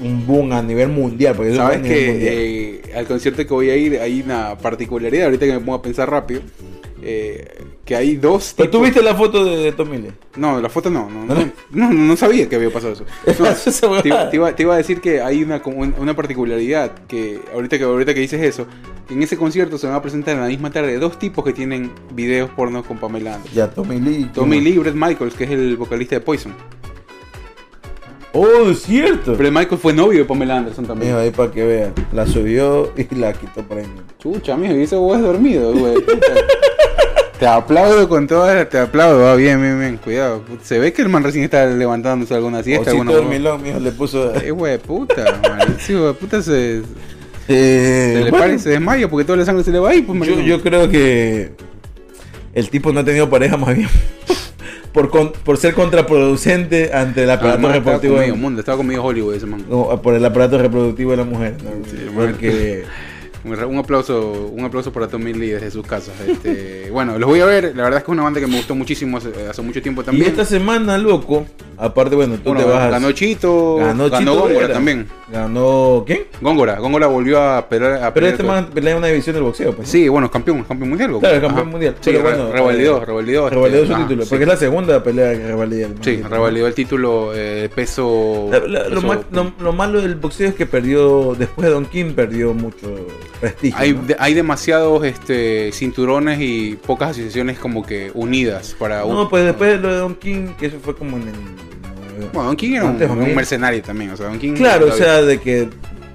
un boom a nivel mundial. Porque Sabes que eh, al concierto que voy a ir hay una particularidad, ahorita que me pongo a pensar rápido, eh, que hay dos ¿Pero tú tipos- viste la foto de, de Tommy Lee? No, la foto no, no, ¿No? no, no, no sabía que había pasado eso. No, te, iba- te iba, te iba a decir que hay una, una particularidad que ahorita que ahorita que dices eso, en ese concierto se van a presentar en la misma tarde dos tipos que tienen videos pornos con Pamela Anderson. Ya, Tommy Lee. Tommy Lee y Brett Michaels, que es el vocalista de Poison. Oh, es cierto. Brett Michaels fue novio de Pamela Anderson Mijo, también. ahí para que vean. La subió y la quitó por ahí. Chucha, mijo, y ese vos es dormido, güey. Te aplaudo con toda, te aplaudo, va bien, bien, bien, cuidado. Se ve que el man recién está levantándose alguna siesta, Osito alguna dormilón, mijo, le puso. Eh, güey, puta, man. Sí, güey, puta se, Eh, se le bueno, para y se desmaya porque toda la sangre se le va ahí, pues, yo creo que el tipo no ha tenido pareja más bien. por, con- por ser contraproducente ante el Ah, aparato estaba reproductivo. con de- medio mundo, estaba con medio Hollywood ese man. no, por el aparato reproductivo de la mujer. ¿no? Sí, Porque. Un, aplauso, un aplauso para Tommy Lee desde sus casas. Este, bueno, los voy a ver. La verdad es que es una banda que me gustó muchísimo hace, hace mucho tiempo Y también. esta semana, loco, aparte, bueno, tú Bueno, te vas. ganó Chito, Ganó Góngora también. Ganó. ¿Quién? Góngora, Góngora volvió a pelear. A Pero este man pelea una división del boxeo. Pues. Sí, bueno, campeón, campeón mundial. Claro, campeón Ajá. mundial. Sí, Pero bueno, revalidó, eh, revalidó. este, su ajá, título. sí. Porque es la segunda pelea que revalida el. Sí, revalidó el título eh, peso. La- la- lo, mal- lo- lo malo del boxeo es que perdió, después de Don King, perdió mucho prestigio. Hay, ¿no? de- hay demasiados este, cinturones y pocas asociaciones como que unidas para un... No, pues después de lo de Don King, que eso fue como en el. Bueno, Don King era un, un mercenario también, o sea, Don King... Claro, o sea, de que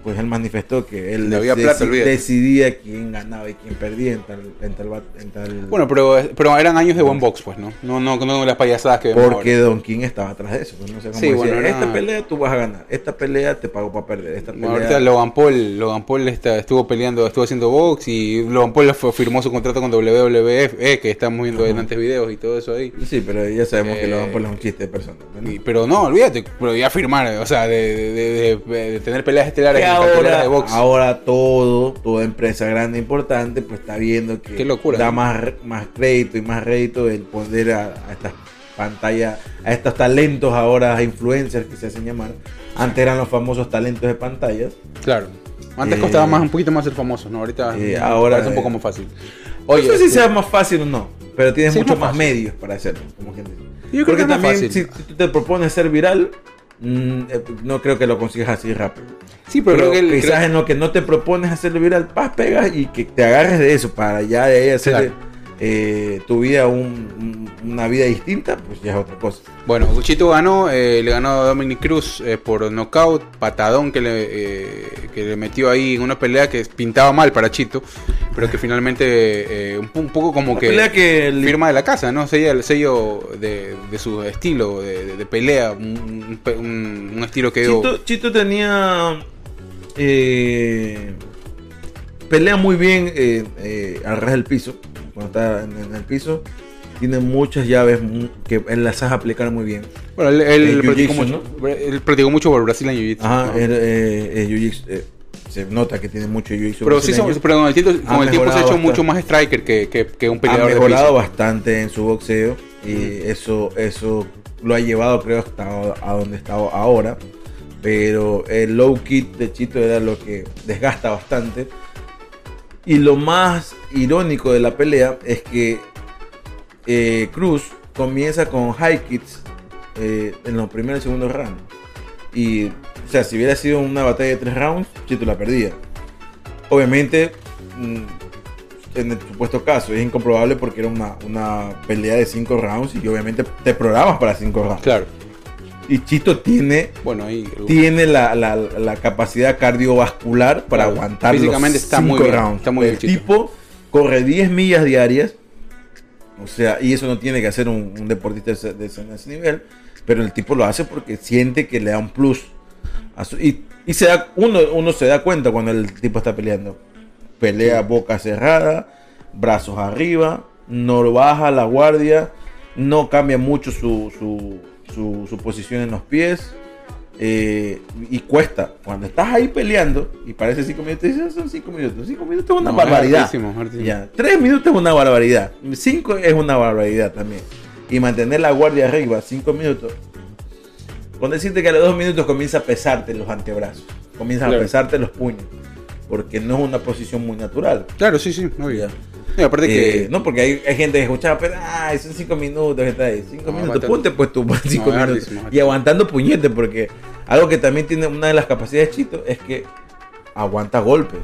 pues él manifestó que él había deci- plata, olvídate. decidía quién ganaba y quién perdía en tal, en tal, en tal- Bueno, pero, pero eran años de buen box, pues, ¿no? No, no, no las payasadas que vemos porque ahora. Don King estaba atrás de eso. pues, no sé cómo Sí, decía, bueno, era- esta pelea tú vas a ganar, esta pelea te pago para perder, esta Bueno, pelea... ahorita Logan Paul, Logan Paul está, estuvo peleando, estuvo haciendo box y Logan Paul firmó su contrato con WWF, eh, que estamos viendo en antes videos y todo eso ahí. Sí, pero ya sabemos que Eh, Logan Paul es un chiste de persona. ¿no? Y- pero no, olvídate, pero ya firmar, o sea, de, de, de- de- de tener peleas estelares Que ahora, de box. ahora todo, toda empresa grande e importante, pues está viendo que locura, da ¿no? más, más crédito y más rédito el poner a, a estas pantallas, a estos talentos ahora, influencers que se hacen llamar. Antes eran los famosos talentos de pantallas. Claro. Antes Eh, costaba más un poquito más ser famoso, ¿no? Ahorita eh, ahora es un poco eh, más fácil. no sé si este, sea más fácil o no, pero tienes Sí, es mucho más más medios para hacerlo. Como. Yo creo Porque que también fácil. si, tú te propones ser viral, eh, no creo que lo consigas así rápido. Sí, pero, Pero, creo que el- quizás creo- en lo que no te propones hacerlo viral, paz, pegas y que te agarres de eso para ya de ahí hacer Claro. Eh, tu vida un- un- una vida distinta, pues ya es otra cosa. Bueno, Chito ganó, eh, le ganó a Dominic Cruz eh, por knockout, patadón que le, eh, que le metió ahí en una pelea que pintaba mal para Chito, pero que finalmente un, un poco como Una que pelea que li- firma de la casa, ¿no? Sella el sello de, de su estilo de, de- de pelea, un, estilo que dio... Chito, Chito tenía. pelea muy bien al ras del piso. Cuando está en, en el piso. Tiene muchas llaves que él las sabe aplicar muy bien. Bueno, él, él El practicó mucho, él practicó mucho por Brasil en Jiu-Jitsu. Ajá, ¿no? él, eh, eh, eh, se nota que tiene mucho jiu-jitsu. pero sí, brasileño. son- pero con el tiempo, Ha con el tiempo se ha hecho mucho bastante. más striker que, que, que un ha peleador de mejorado piso. bastante en su boxeo y eso eso lo ha llevado creo hasta a donde está ahora pero el low kick de Chito era lo que desgasta bastante y lo más irónico de la pelea es que eh, Cruz comienza con high kicks eh, en los primeros y segundos rounds y o sea si hubiera sido una batalla de tres rounds Chito la perdía obviamente mm, en el supuesto caso es incomprobable porque era una, una pelea de cinco rounds y obviamente te programas para cinco rounds. Claro. Y Chito tiene, Bueno, ahí... tiene la, la- la capacidad cardiovascular para Claro. aguantar Físicamente los está muy cinco bien, rounds. está muy el Chito. tipo corre 10 millas diarias. O sea, y eso no tiene que hacer un, un deportista de ese, de ese- de ese nivel. Pero el tipo lo hace porque siente que le da un plus. a su- y y se da, uno, uno se da cuenta cuando el tipo está peleando. Pelea boca cerrada, brazos arriba, no baja la guardia, no cambia mucho su, su, su- su posición en los pies. eh, y cuesta. Cuando estás ahí peleando y parece 5 minutos, dices, son 5 minutos. 5 minutos es una No, barbaridad. hartísimo, es hartísimo. Ya, 3 minutos es una barbaridad. 5 es una barbaridad también. Y mantener la guardia arriba 5 minutos. Con decirte que a los 2 minutos comienza a pesarte los antebrazos. Comienzan Claro. a pesarte los puños. Porque no es una posición muy natural. Claro, sí, sí. Ya. Y aparte Eh, que... no, porque hay, hay gente que escuchaba, pero ay, son 5 minutos que está ahí. 5 No, minutos, ponte pues tú 5 es minutos. hartísimo, Y aguantando puñetes, porque algo que también tiene una de las capacidades de Chito es que aguanta golpes.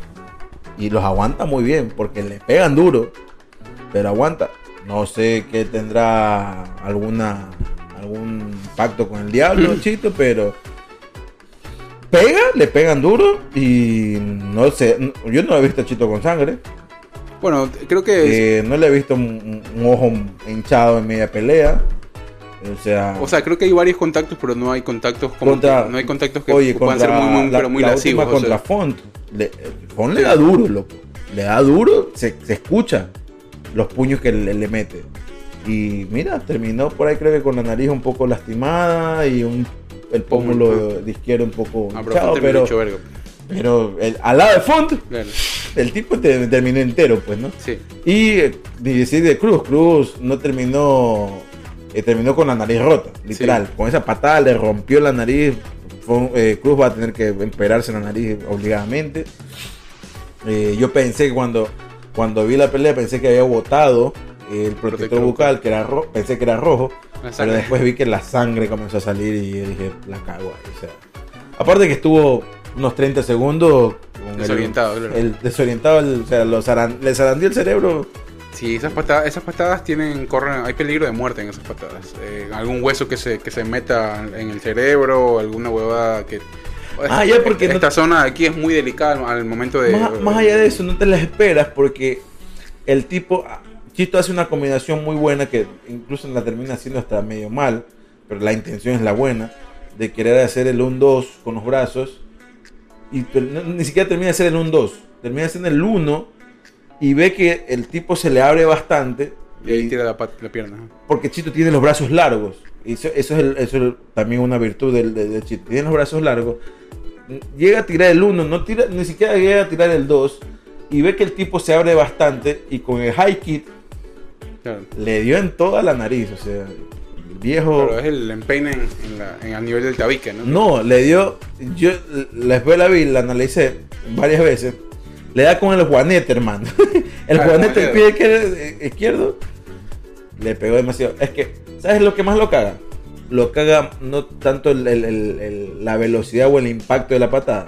Y los aguanta muy bien, porque le pegan duro, pero aguanta. No sé qué tendrá alguna algún pacto con el diablo, Chito, pero pega, le pegan duro y no sé, yo no he visto a Chito con sangre. Bueno, creo que... Eh, no le he visto un, un ojo hinchado en media pelea. O sea, O sea, creo que hay varios contactos, pero no hay contactos como Contra- que- no hay contactos que oye, puedan ser muy, muy, la, pero muy la lascivos. última o sea. contra Font. Le, Font le da duro, loco. Le da duro, se, se escucha los puños que le, le mete. Y mira, terminó por ahí creo que con la nariz un poco lastimada y un, el pómulo de izquierdo un poco Ah, pero pero, hecho verga. pero el- al lado de Font, Claro. el tipo te- terminó entero, pues, ¿no? Sí. Y eh, decir de Cruz, Cruz no terminó, eh, terminó con la nariz rota, literal. Con esa patada le rompió la nariz. Fue- eh, Cruz va a tener que emperarse la nariz obligadamente. Eh, yo pensé que cuando, cuando vi la pelea, pensé que había botado el protector, Protector bucal, que era rojo, pensé que era rojo. Pero después vi que la sangre comenzó a salir y dije, la cago ahí. O sea, aparte que estuvo unos 30 segundos con el- Desorientado, claro. el, desorientado, el- o sea, los zaran- le zarandeó el cerebro. Sí, esas patadas, esas patadas tienen, corren, hay peligro de muerte en esas patadas. Eh, algún hueso que se, que se meta en el cerebro, alguna huevada que. Ah, ya, porque no- esta zona de aquí es muy delicada al, al momento de. Más, más allá de eso, no te las esperas porque el tipo, Chito hace una combinación muy buena que incluso la termina haciendo hasta medio mal, pero la intención es la buena, de querer hacer el 1-2 con los brazos y ni siquiera termina de hacer el 1-2, termina haciendo el 1 y ve que el tipo se le abre bastante Y ahí tira la, pierna. porque Chito tiene los brazos largos. Y eso, eso es, el- eso es el- también una virtud del, de, de Chito. Tiene los brazos largos. Llega a tirar el 1, no tira, ni siquiera llega a tirar el 2. Y ve que el tipo se abre bastante. Y con el high kick Claro. le dio en toda la nariz. O sea, el viejo. Pero es el empeine en, en la, en el nivel del tabique, ¿no? No, le dio. Yo la después la vi, la analicé varias veces. Le da con el juanete, hermano. el Ah, juanete juanete. pie izquierdo, izquierdo le pegó demasiado. Es que, ¿sabes lo que más lo caga? lo caga no tanto el- el- el- el- la velocidad o el impacto de la patada,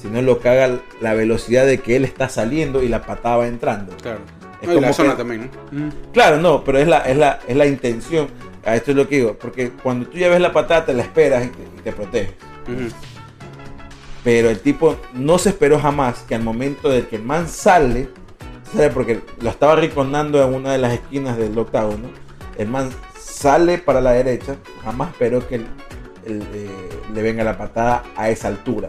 sino lo caga la velocidad de que él está saliendo y la patada va entrando. Claro. Es No, la como zona que- también, ¿no? Claro, no, pero es la, es la, es la intención. A esto es lo que digo, porque cuando tú ya ves la patada te la esperas y te, y te proteges. Pero el tipo no se esperó jamás que al momento del que el man sale, sale porque lo estaba riconando en una de las esquinas del octágono, el man sale para la derecha, jamás esperó que el- el, eh, le venga la patada a esa altura.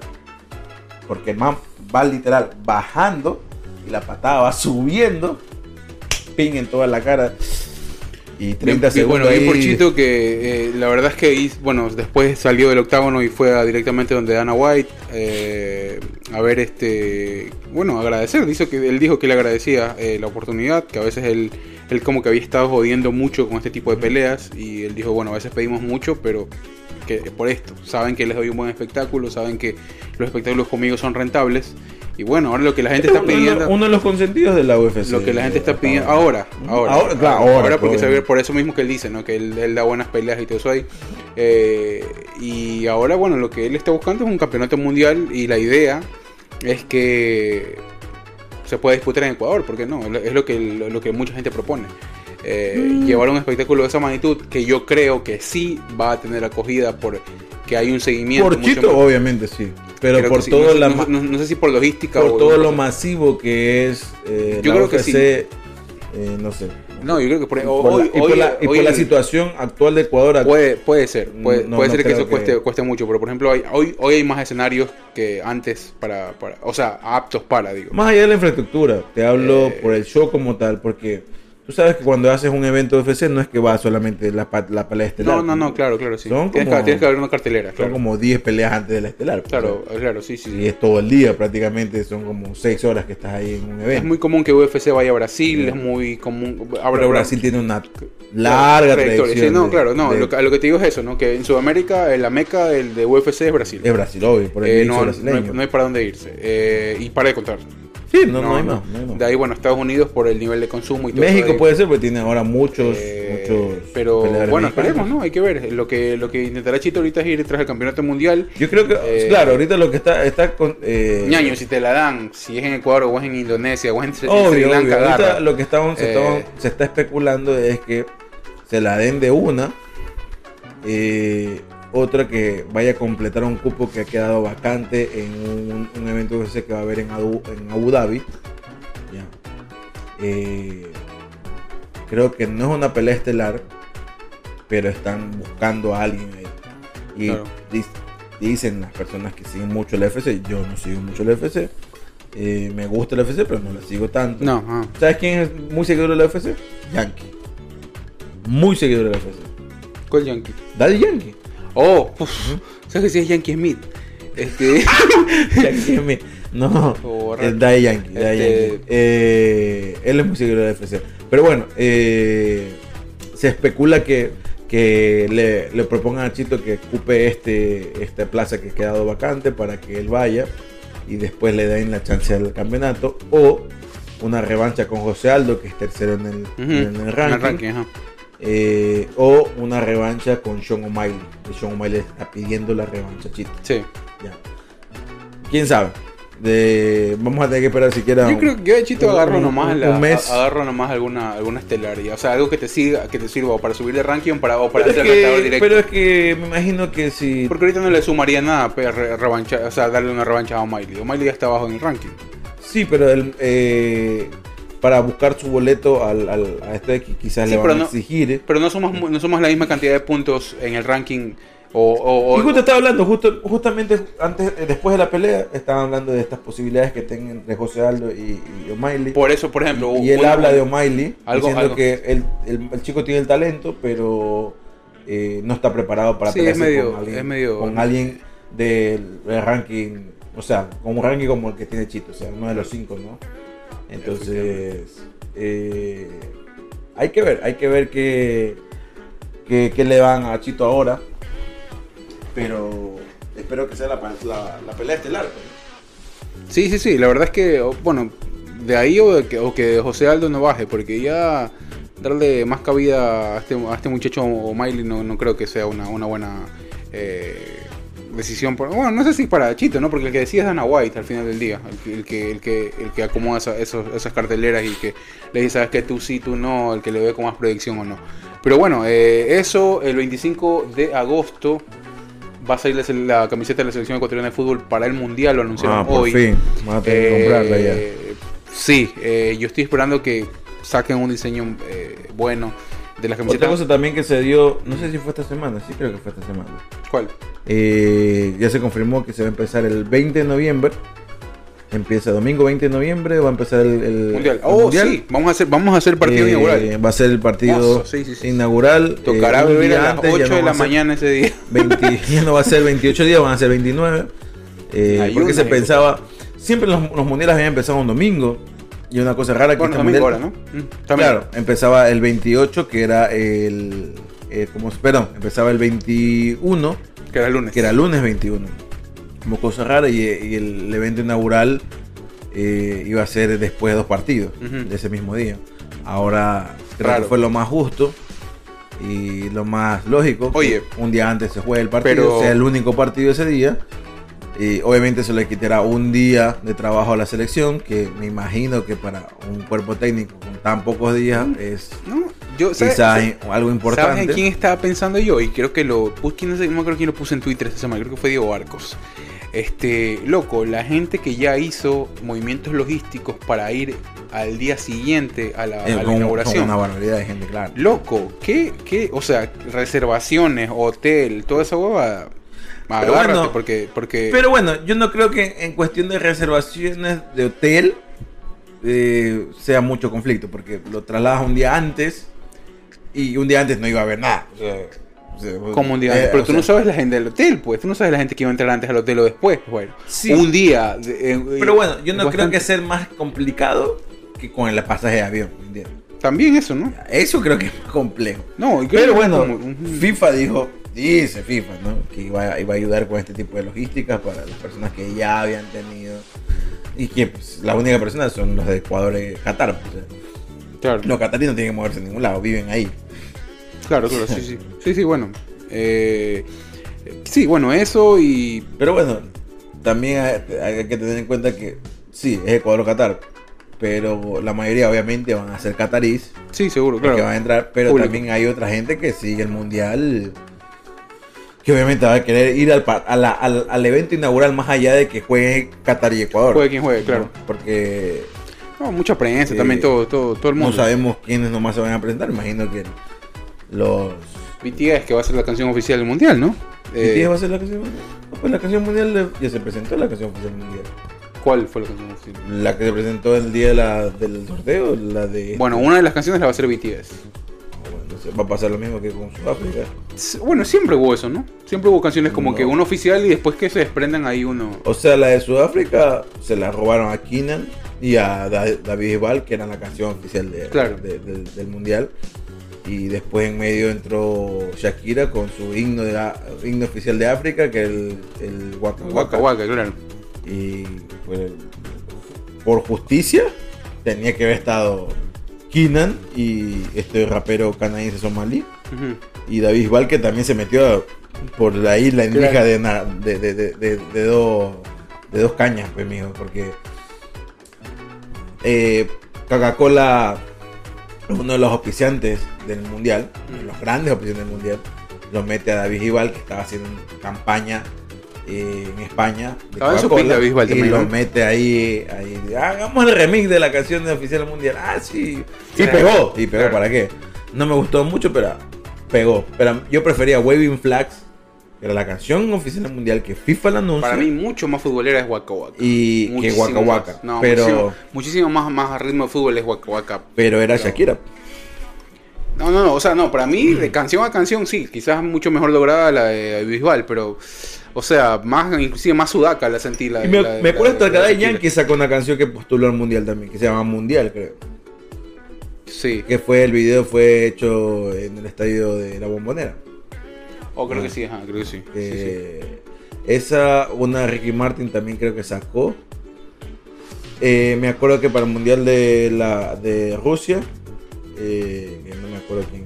Porque el man va literal bajando y la patada va subiendo, ping en toda la cara. Y 30 Bien, segundos. bueno, ahí. por Chito que eh, la verdad es que bueno, después salió del octágono y fue a- directamente donde Dana White eh, a ver este, bueno, agradecer, dice que él dijo que le agradecía eh, la oportunidad, que a veces él, él como que había estado jodiendo mucho con este tipo de peleas y él dijo, bueno, a veces pedimos mucho, pero que por esto, saben que les doy un buen espectáculo, saben que los espectáculos conmigo son rentables y bueno, ahora lo que la gente Este está uno- pidiendo Uno de los consentidos de la UFC. lo que la gente está pidiendo ahora. ahora, ahora, Ahora, claro, ahora, porque se ve por eso mismo que él dice, ¿no? Que él, él da buenas peleas y todo eso ahí. Eh, y ahora, bueno, lo que él está buscando es un campeonato mundial y la idea es que se pueda disputar en Ecuador, porque no, es lo que, lo que mucha gente propone. Eh, Mm. Llevar un espectáculo de esa magnitud que yo creo que sí va a tener acogida por que hay un seguimiento. Por mucho más- obviamente sí. Pero creo por sí. todo no, la no- sé si por logística por o todo lo masivo que es eh, Yo la creo que sí. eh, no sé. No, yo creo que por, Y por, hoy, la, y por hoy- la- y por hoy la el- situación actual de Ecuador. Puede, puede ser, puede, No, puede no ser que eso cueste, que- cueste mucho, pero por ejemplo hay, hoy, hoy hay más escenarios que antes para, para, o sea, aptos para, digo. Más allá de la infraestructura, te hablo Eh. por el show como tal, porque tú sabes que cuando haces un evento de UFC no es que va solamente la, la pelea estelar. No, no, no, claro, claro, sí. Son Tienes, como- que, tienes que haber una cartelera, Son claro. como 10 peleas antes de la estelar. pues, Claro, claro, sí, sí. sí. y es todo el día prácticamente, son como 6 horas que estás ahí en un evento. Es muy común que UFC vaya a Brasil, Sí. es muy común. Pero Brasil tiene una larga trayectoria. Sí, no, de- claro, no, de- lo, que- a lo que te digo es eso, ¿no? Que en Sudamérica eh, la meca del de UFC es Brasil. Es Brasil, obvio, por el Eh, no, no, hay, no hay para dónde irse. Eh, y para de contar. Sí, no, no, hay más. no hay más. De ahí, bueno, Estados Unidos por el nivel de consumo y todo México puede ser porque tiene ahora muchos, Eh, muchos pero bueno, mexicanos. esperemos, ¿no? Hay que ver. Lo que, lo que intentará Chito ahorita es ir tras el campeonato mundial. Yo creo que, Eh, claro, ahorita lo que está, está con... Eh, Ñaño, si te la dan, si es en Ecuador o es en Indonesia o es en Sri obvio, Sri Lanka, obvio. Ahorita lo que estaban, se, Eh, se está especulando es que se la den de una. eh, otra que vaya a completar un cupo que ha quedado vacante en un, un evento que sé que va a haber en Abu, en Abu Dhabi. Eh, creo que no es una pelea estelar, pero están buscando a alguien ahí. Y Claro. dicen las personas que siguen mucho la FC, yo no sigo mucho la FC. eh, me gusta la FC, pero no la sigo tanto. No, ah. ¿Sabes quién es muy seguidor de la UFC? Yankee. Muy seguidor de la UFC. ¿Cuál Yankee? Daddy Yankee. Oh, uf, ¿sabes que si es Yankee Smith? Este. Yankee Smith. No, Oh, es Daddy Yankee. Este- Yankee. Eh, él es muy seguidor de la UFC. Pero bueno, eh, se especula que, que le, le propongan a Chito que ocupe este, esta plaza que ha quedado vacante para que él vaya y después le den la chance al campeonato o una revancha con José Aldo que es tercero en el, en el en el ranking, ranking, ajá. Eh, o una revancha con Sean O'Malley. Sean O'Malley está pidiendo la revancha, Chito. Sí. Ya. ¿Quién sabe? De, vamos a tener que esperar siquiera. Yo creo que yo de Chito agarro un- nomás un la, mes. agarro nomás alguna alguna estelaria, o sea, algo que te siga, que te sirva o para subir de ranking o para, o para ser retador directo. pero es que me imagino que si. Porque ahorita no le sumaría nada re- revancha, o sea, darle una revancha a O'Malley. O'Malley ya está abajo en el ranking. Sí, pero el, eh, para buscar su boleto al, al- a este que quizás Sí, le van pero a no- exigir. Pero no somos no somos la misma cantidad de puntos en el ranking o, o- o- Y justo estaba hablando, justo, justamente antes, eh, después de la pelea, estaban hablando de estas posibilidades que tienen entre José Aldo y, y O'Malley. por eso, por ejemplo, y él una- habla de O'Malley, algo- diciendo algo- que el, el- el chico tiene el talento, pero eh, no está preparado para Sí, pelearse medio- con alguien, medio- con alguien del, del ranking, o sea, con un ranking como el que tiene Chito, o sea, uno de los cinco, ¿no? Entonces, eh, hay que ver, hay que ver qué, qué, le van a Chito ahora, pero espero que sea la, la- la pelea estelar. pues. Sí, sí, sí, la verdad es que, bueno, de ahí o, que, o que José Aldo no baje, porque ya darle más cabida a este, a este muchacho o Miley no, no creo que sea una, una buena eh, decisión. Por, bueno, no sé si para Chito, ¿no? Porque el que decide es Dana White al final del día. El, que- el que, el, que, el que acomoda esa- esos- esas carteleras y que le dice, sabes que tú sí, tú no, el que le ve con más proyección o no. Pero bueno, eh, eso el 25 de agosto va a salir la, camiseta de la selección ecuatoriana de fútbol para el mundial, lo anunciaron Ah, por hoy. fin. A tener que comprarla ya. Eh, Sí, eh, yo estoy esperando que saquen un diseño eh, bueno de las Otra camisetas. cosa también que se dio, no sé si fue esta semana, sí creo que fue esta semana. ¿Cuál? Eh, ya se confirmó que se va a empezar el 20 de noviembre. Empieza domingo 20 de noviembre, va a empezar el, el- Mundial. el Oh, mundial. sí, vamos a hacer, vamos a hacer partido Eh, inaugural. Va a ser el partido Hermoso, sí, sí, sí. inaugural. Tocará eh, beber a las antes, ya 8 no de la mañana ese día. 20 ya no va a ser 28 días, van a ser 29. Eh, porque se eh. pensaba, siempre los, los mundiales habían empezado un domingo. Y una cosa rara que Bueno, este domingo mundial- ahora, ¿no? Mm, también. Claro, empezaba el 28, que era el. eh, como, perdón, empezaba el 21, Que era el lunes. que era lunes 21. Como cosa rara, y, y el evento inaugural eh, iba a ser después de dos partidos de ese mismo día. Ahora creo Raro. que fue lo más justo y lo más lógico. Oye. un día antes se juegue el partido, Pero- sea el único partido ese día. Y obviamente se le quitará un día de trabajo a la selección, que me imagino que para un cuerpo técnico con tan pocos días es No, yo, ¿sabes, quizás algo importante. ¿sabes en quién estaba pensando yo? Y creo que lo puse, quién, no acuerdo quién lo puse en Twitter esta semana, creo que fue Diego Arcos. Este, loco, la gente que ya hizo movimientos logísticos para ir al día siguiente a la, Eh, a la con- inauguración. con una barbaridad de gente, claro. Loco, ¿qué, qué? O sea, reservaciones, hotel, toda esa hueva. Pero bueno, porque, porque Pero bueno, yo no creo que en cuestión de reservaciones de hotel eh, sea mucho conflicto, porque lo trasladas un día antes y un día antes no iba a haber nada. O sea, o sea, como un día eh, antes. Pero tú sea, no sabes la gente del hotel, pues. Tú no sabes la gente que iba a entrar antes al hotel o después. Bueno, Sí. un día. eh, Pero bueno, yo no creo que sea más complicado que con el pasaje de avión. ¿entiendes? También eso, ¿no? Eso creo que es más complejo. No, y creo Pero que bueno, como-. FIFA dijo, dice FIFA, ¿no? Que iba, iba a ayudar con este tipo de logística para las personas que ya habían tenido. Y que pues, la única persona son los de Ecuador y Qatar. pues, o sea, Claro, los cataríes no tienen que moverse a ningún lado, viven ahí. claro, claro, sí, sí. Sí, sí, bueno. Eh, sí, bueno, eso y. Pero bueno, también hay, hay que tener en cuenta que sí, es Ecuador o Qatar. Pero la mayoría obviamente van a ser catarís Sí, seguro, que van a claro. entrar. Pero Público. también hay otra gente que sigue el mundial. Que obviamente va a querer ir al, a la- al, al evento inaugural más allá de que juegue Qatar y Ecuador. Juegue quien juegue, claro. ¿no? Porque No, mucha prensa también, todo, todo, todo el no mundo. sabemos quiénes nomás se van a presentar. Imagino que los. BTS, que va a ser la canción oficial del mundial, ¿no? Eh, ¿Quién va a ser la canción mundial? No, Pues la canción mundial ya se presentó la canción oficial mundial. ¿Cuál fue la canción oficial? La que se presentó el día de la- del sorteo, la de. Bueno, una de las canciones la va a ser BTS. Entonces va a pasar lo mismo que con Sudáfrica. Bueno, siempre hubo eso, ¿no? Siempre hubo canciones como No. que uno oficial y después que se desprendan ahí uno. O sea, la de Sudáfrica se la robaron a Keenan y a Da- David Bisbal, que eran la canción oficial de- Claro. de- del- del mundial. Y después en medio entró Shakira con su himno, de la- himno oficial de África, que es el, el Waka Waka Waka. Waka, claro. Y pues, por justicia tenía que haber estado Keenan y este rapero canadiense somalí. Ujú. Y David Bisbal que también se metió por la isla indígena Claro. de, na- de, de, de, de- de dos, de dos cañas, pues, mijo, porque eh, Coca-Cola es uno de los auspiciantes del mundial, de los grandes auspiciantes del mundial, lo mete a David Bisbal que estaba haciendo campaña eh, en España de Coca-Cola, y también, lo ¿no? mete ahí, ahí, hagamos el remix de la canción de oficial mundial, ah sí, y Claro. pegó, y pegó, Claro. ¿para qué? No me gustó mucho, pero pegó. Pero yo prefería Waving Flags, era la canción oficial mundial que FIFA la anuncia. Para mí, mucho más futbolera es Waka Waka. y que Muchísimo Waka. No, pero, muchísimo, muchísimo más, más ritmo de fútbol es Waka Waka. pero era pero- Shakira. No, no, no, o sea, no, para mí, de canción a canción, sí, quizás mucho mejor lograda la de Bisbal, pero, o sea, más, inclusive más sudaca la sentí. La, Y me, la- me la- acuerdo hasta que Shakira. Yankee sacó una canción que postuló al mundial también, que se llama Mundial, creo. Sí, Que fue, el video fue hecho en el estadio de la Bombonera. o creo que sí, ajá, creo que sí. sí, sí. Eh, Esa, una Ricky Martin también creo que sacó. Eh, me acuerdo que para el mundial de, la, de Rusia eh, no me acuerdo quién,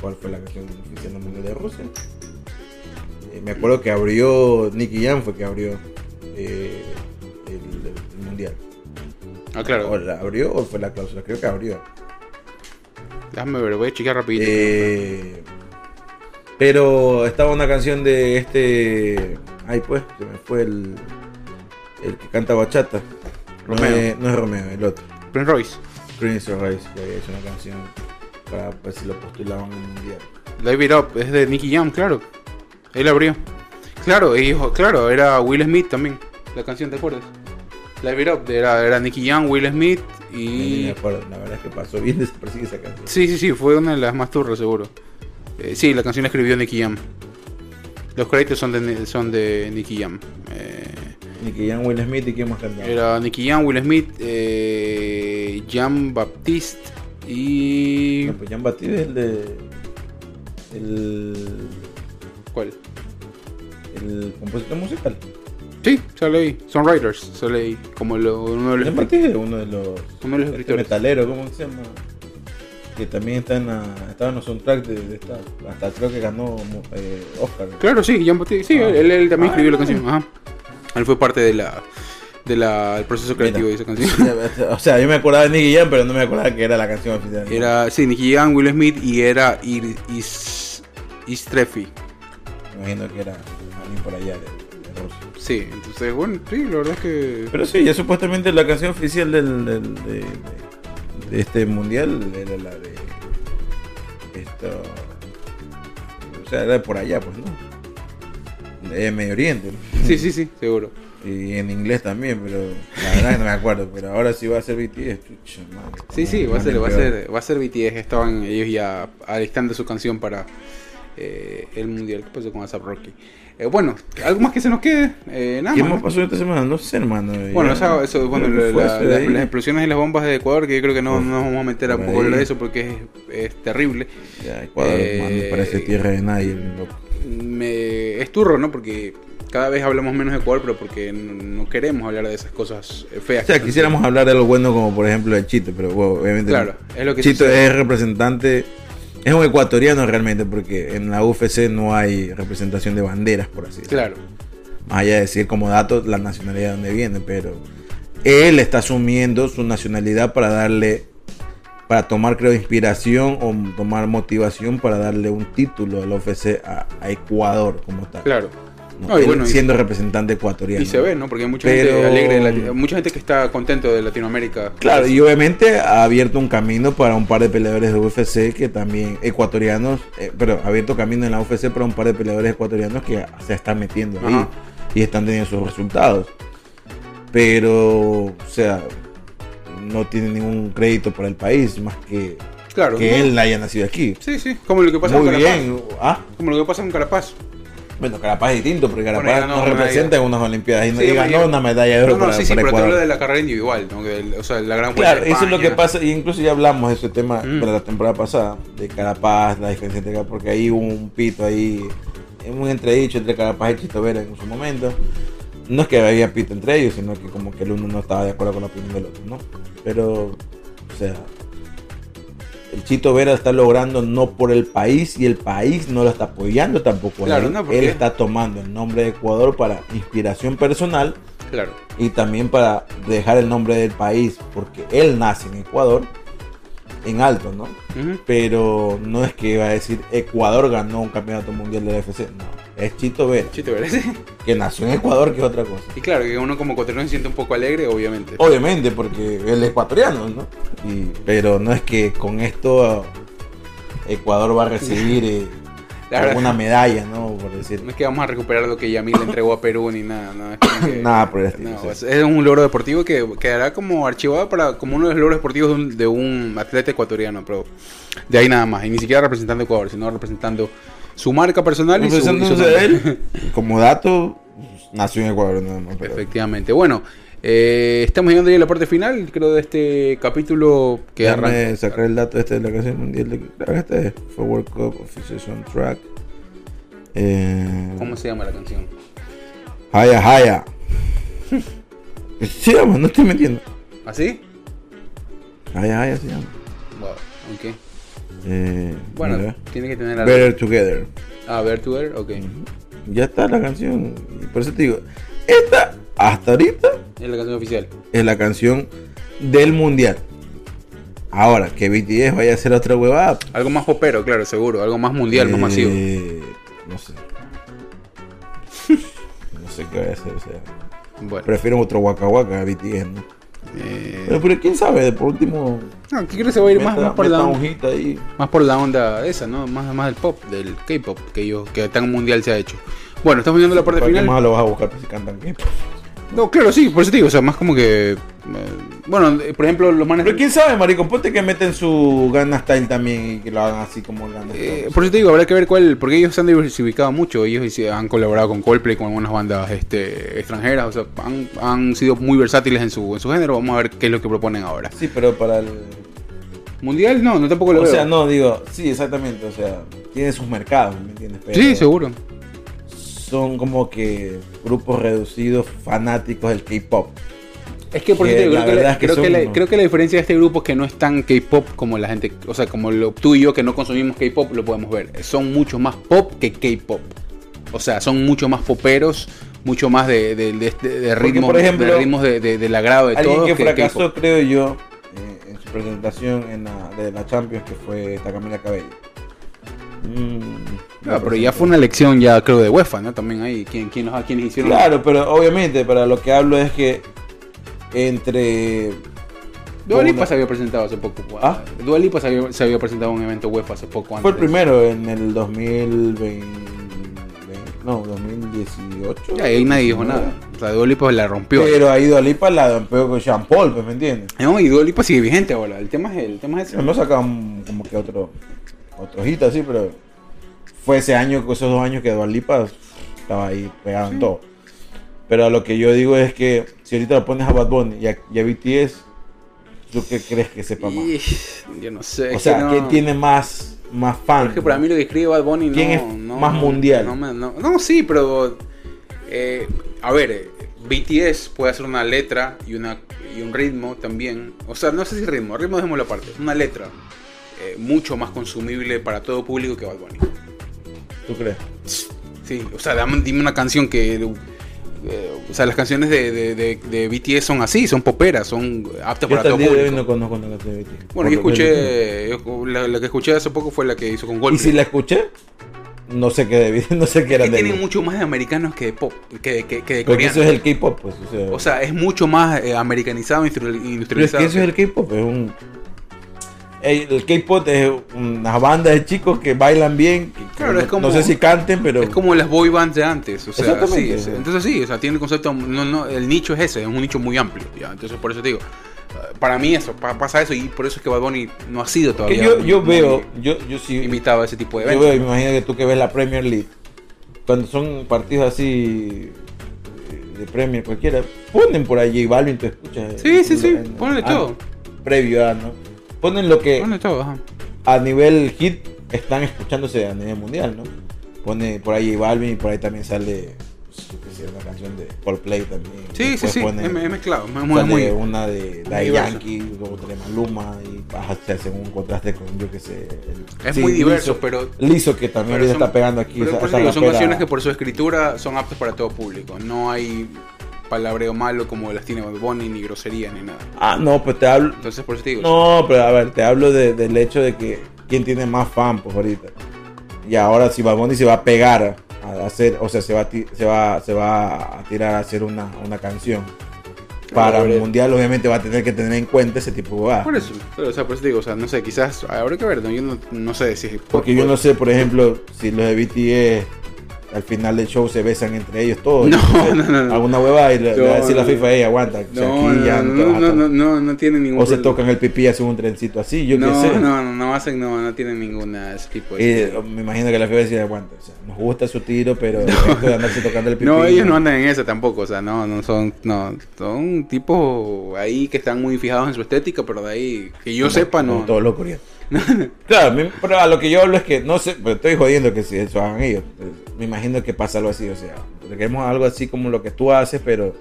cuál fue la canción oficial del Mundial de Rusia. Eh, me acuerdo que abrió, Nicky Jam fue que abrió eh, el, el Mundial. Ah, claro. ¿O la abrió o fue la cláusula? Creo que abrió. Déjame ver, voy a chequear rapidito. Eh, pero estaba una canción de este. Ay, pues, se me fue el. El que canta bachata. Romeo. No es, no es Romeo, el otro. Prince Royce. Prince Royce, que había hecho una canción para ver si lo postulaban en el mundial. Live It Up, es de Nicky Jam, claro. Él abrió. Claro, y, ojo, claro, era Will Smith también. La canción, ¿te acuerdas? Live It Up, era, era Nicky Jam, Will Smith y. me acuerdo, la verdad es que pasó bien desapercibida esa canción. Sí, sí, sí, fue una de las más turras, seguro. Eh, sí, la canción la escribió Nicky Jam. Los créditos son de, son de Nicky Jam. Eh, Nicky Jam, Will Smith y quién más cantaba. era Nicky Jam, Will Smith, eh, Jean Baptiste y. No, pues Jean Baptiste es el de. El. El compositor musical. Sí, sale ahí. Songwriters, sale ahí. Como lo- uno de los. Baptiste es uno de los. Uno de los este metalero, ¿cómo se llama? Que también está en, estaba en los soundtracks de, de esta. Hasta creo que ganó eh, Oscar. Claro, sí, Jean Baptiste. Sí, Ah. él, él también Ah, escribió la canción. Ajá. Él fue parte de la de la del proceso creativo Mira. de esa canción. O sea, yo me acordaba de Nicky Jam, pero no me acordaba que era la canción oficial. Era, sí, Nicky Jam, Will Smith y era Ir, Is, Istrefi. Me imagino que era alguien por allá de, de Rusia. Sí, entonces, bueno, sí, la verdad es que. Pero sí, ya supuestamente la canción oficial del, del- de, de- de este mundial era la de. Esto. O sea, era de por allá, pues, ¿no? De Medio Oriente. ¿no? Sí, sí, sí, seguro. Y en inglés también, pero la verdad que no me acuerdo. Pero ahora sí va a ser BTS. Chucha, madre. Sí, sí, va a ser, va a ser, va a ser BTS. Estaban ellos ya alistando su canción para eh, el mundial. ¿Qué pasó con ASAP Rocky? Eh, bueno, algo más que se nos quede. Eh, nada ¿Qué más. pasó esta semana? No sé, hermano. Bueno, eso, bueno, la- la- eso la- ahí. las explosiones y las bombas de Ecuador, que yo creo que no, nos vamos a meter a poco de eso porque es, es terrible. Ya, Ecuador, Eh, man, me parece tierra de nadie. loco. Me, es turro, ¿no? Porque cada vez hablamos menos de Ecuador, pero porque no, queremos hablar de esas cosas eh, feas. O sea, quisiéramos hablar de algo bueno como por ejemplo el Chito, pero bueno, obviamente Claro, es lo que Chito sucede. es representante, es un ecuatoriano realmente, porque en la UFC no hay representación de banderas, por así decirlo. Claro, Más allá de decir como dato la nacionalidad de donde viene, pero él está asumiendo su nacionalidad para darle, para tomar creo inspiración o tomar motivación para darle un título al UFC a, a Ecuador como tal. claro. Siendo representante ecuatoriano. Y se ve, ¿no? Porque hay mucha Pero- gente alegre, mucha gente que está contento de Latinoamérica. Claro, y obviamente ha abierto un camino para un par de peleadores de UFC que también ecuatorianos, eh, pero ha abierto camino en la UFC para un par de peleadores ecuatorianos que se están metiendo ahí Ajá. y están teniendo sus resultados. Pero, o sea, no tiene ningún crédito para el país más que Claro. que ¿no? él haya nacido aquí. Sí, sí, como lo que pasa Muy con Carapaz. bien. Ah, Como lo que pasa con Carapaz. Bueno, Carapaz es distinto porque Carapaz Bueno, no, representa en unas Olimpiadas y, no- Sí, y ganó una medalla de oro No, no, para, sí, sí, para pero te hablo de la carrera individual, ¿no? Que o sea, la gran Claro, eso es lo que pasa, y incluso ya hablamos de ese tema Mm. de la temporada pasada, de Carapaz, la diferencia entre Carapaz, porque ahí hubo un pito ahí, un entredicho entre Carapaz y Chito Vera en su momento. No es que había pito entre ellos, sino que como que el uno no estaba de acuerdo con la opinión del otro, ¿no? Pero, o sea, el Chito Vera está logrando no por el país y el país no lo está apoyando tampoco. Claro, él. no, porque- Él está tomando el nombre de Ecuador para inspiración personal Claro. y también para dejar el nombre del país, porque él nace en Ecuador, en alto, ¿no? Pero no es que va a decir Ecuador ganó un campeonato mundial de la UFC, no, es Chito Vera, Chito Vera, sí. que nació en Ecuador, que es otra cosa. Y claro, que uno como ecuatoriano se siente un poco alegre, obviamente. Obviamente, porque él es ecuatoriano, ¿no? Y- pero no es que con esto Ecuador va a recibir eh, alguna medalla, ¿no? Por decir. No es que vamos a recuperar lo que Yamil le entregó a Perú ni nada. No, es que- Nada por el estilo, no, sí. es, un logro deportivo que quedará como archivado para como uno de los logros deportivos de un, de un atleta ecuatoriano, pero de ahí nada más. Y ni siquiera representando Ecuador, sino representando su marca personal y su, y su él, como dato, nació en Ecuador, nada más. pero- Efectivamente. Bueno, eh, estamos llegando ya a la parte final, creo, de este capítulo que Déjame arranca. sacar el dato este de la canción mundial de este fue World Cup Official Soundtrack. Eh, ¿Cómo se llama la canción? Haya Haya. Sí, vamos, no estoy mintiendo. ¿Así? Haya Haya se llama. Wow, Ok. Eh, Bueno, mira. tiene que tener algo. Better Together. Ah, Better Together, ok. Ya está la canción. Por eso te digo, esta hasta ahorita Es la canción oficial. es la canción del mundial. Ahora, que BTS vaya a hacer otra huevada. Algo más popero, claro, seguro. Algo más mundial, más eh, masivo. No sé. no sé qué vaya a hacer. O sea, Bueno. prefiero otro Waka Waka a BTS, ¿no? eh, Pero, pero quién sabe, por último. no, ¿qué crees que va a ir más, meta- más por la onda? ahí. Más por la onda esa, ¿no? Más, más del pop, del K-pop, que ellos, que tan mundial se ha hecho. Bueno, estamos viendo la parte ¿Para qué final. más lo vas a buscar si cantan K-pop? No, claro, sí, por eso te digo, o sea, más como que. eh, bueno, eh, por ejemplo, los manes. Pero quién sabe, marico, ponte que meten su Gangnam Style también y que lo hagan así como Gangnam Eh, Style. por eso te digo, habrá que ver cuál, porque ellos se han diversificado mucho, ellos hici- han colaborado con Coldplay, con algunas bandas este, extranjeras, o sea, han, han sido muy versátiles en su, en su género, vamos a ver qué es lo que proponen ahora. Sí, pero para el... Mundial, no, no tampoco lo O veo. sea, no, digo, sí, exactamente, o sea, tiene sus mercados, ¿me entiendes? Pero sí, seguro. Son como que grupos reducidos fanáticos del K-pop. Es que por Que la creo, que verdad la, es que creo, que la, creo que la diferencia de este grupo es que no es tan K-pop como la gente, o sea, como lo, tú y yo que no consumimos K-pop lo podemos ver. Son mucho más pop que K-pop. O sea, son mucho más poperos, mucho más de, de, de, ritmos, por ejemplo, de ritmos de, de- del agrado de Alguien todos que fracasó, creo yo, eh, en su presentación en la, de la Champions, que fue Takamila Cabello. Mm, Ah, pero ya fue una elección ya creo de UEFA, ¿no? También ahí, ¿quién, quién, los- quiénes hicieron? Claro, pero obviamente, para lo que hablo es que entre... Dua Lipa una- se había presentado hace poco. ¿Ah? Dua Lipa se había, se había presentado en un evento UEFA hace poco. Fue el antes. primero en el 2020... No, 2018. Ya, ahí nadie dijo nada. O sea, Dua Lipa la rompió. Pero ahí Dua Lipa la rompió con Jean Paul, pues, ¿me entiendes? No, y Dua Lipa sigue vigente ahora. El tema es el tema es ese. Sacado un- como que otro, otro hit así, pero fue ese año, esos dos años que Dua Lipa estaba ahí pegado en todo. Pero lo que yo digo es que si ahorita lo pones a Bad Bunny y a, y a BTS, ¿tú qué crees que sepa más? Y- yo no sé. O sea, no- ¿quién tiene más, más fans? Es que para mí lo que escribe Bad Bunny no. ¿Quién es no- más mundial? No, no- no, sí, pero. eh, a ver, eh, BTS puede hacer una letra y, una, y un ritmo también. O sea, no sé si ritmo, ritmo dejémoslo aparte. Una letra eh, mucho más consumible para todo público que Bad Bunny. ¿Tú crees? Sí, o sea, dame, dime una canción que. eh, o sea, las canciones de, de, de- de BTS son así, son poperas, son aptas Yo para todo de hoy público. no conozco la canción de BTS. Bueno, yo escuché. yo- la, la que escuché hace poco fue la que hizo con Y Goldplay. si la escuché, no sé qué de no sé qué Es era que de tienen mucho más de americanos que de pop, que, que, que de coreanos. eso es el K-pop, pues. O sea, O sea, es mucho más eh, americanizado, industri- pero es industrializado. que eso es el K-pop, es un. El K-pop es una banda de chicos que bailan bien. Claro, no, es como- no sé si canten, pero. Es como las boy bands de antes, o sea, Exactamente. sí, es- entonces sí, o sea, tiene el concepto, no, no, el nicho es ese, es un nicho muy amplio, ¿ya? entonces por eso te digo, eh, para mí eso, pa- pasa eso y por eso es que Bad Bunny no ha sido todavía yo, yo muy veo, yo, yo sí. imitado a ese tipo de Yo eventos. veo, me imagino que tú que ves la Premier League, cuando son partidos así eh, de Premier cualquiera, ponen por allí Balvin, tú escuchas. Sí, sí, sí, en- ponle ah, todo. Previo a, ¿no? Ponen lo que Bueno, todo, ajá. a nivel hit están escuchándose a nivel mundial, ¿no? Pone por ahí Balvin y por ahí también sale, pues, una canción de Coldplay también. Sí, sí, Después sí, pone- es, mezclado, es muy, sale muy, una de diverso. Yankee, otra de Maluma y baja, se hace un contraste con yo que sé. el- es sí, muy diverso, pero Liso que también son- está pegando aquí. Pero esa- por eso esa digo, son canciones que por su escritura son aptas para todo público. No hay palabreo malo como las tiene Bunny, ni groserías, ni nada. Ah, no, pues te hablo. Entonces por eso te digo. No, pero a ver, te hablo de- del hecho de que quién tiene más fan, pues ahorita. Y ahora si Bad Bunny se va a pegar a hacer, o sea, se va a, se va, se va a tirar a hacer una, una canción. Para el mundial, obviamente va a tener que tener en cuenta ese tipo de huevadas. Por eso, pero, o sea, por eso digo, o sea, no sé, quizás habrá que ver, ¿no? yo no, no sé si... Porque yo no sé, por ejemplo, si los de BTS al final del show se besan entre ellos todos. No, no, no, no. Alguna huevada y le, va a decir la. FIFA, ey, aguanta. o sea, No, ya no, no, no, no, no, no tiene ningún O se tocan el pipí y hacen un trencito así, yo no, qué sé. no, no, no hacen, no, no tienen ninguna ese tipo de... Y eh, me imagino que la FIFA decía, aguanta, o sea, nos gusta su tiro, pero esto de andarse tocando el pipí. No, ellos no andan en eso tampoco, o sea, no, no son, no, son tipos ahí que están muy fijados en su estética, pero de ahí, que yo Como- sepa, no. Todos los coreanos. claro, pero a lo que yo hablo es que, no sé, pero estoy jodiendo que si eso hagan ellos. Eh, Me imagino que pasa algo así, o sea, queremos algo así como lo que tú haces, pero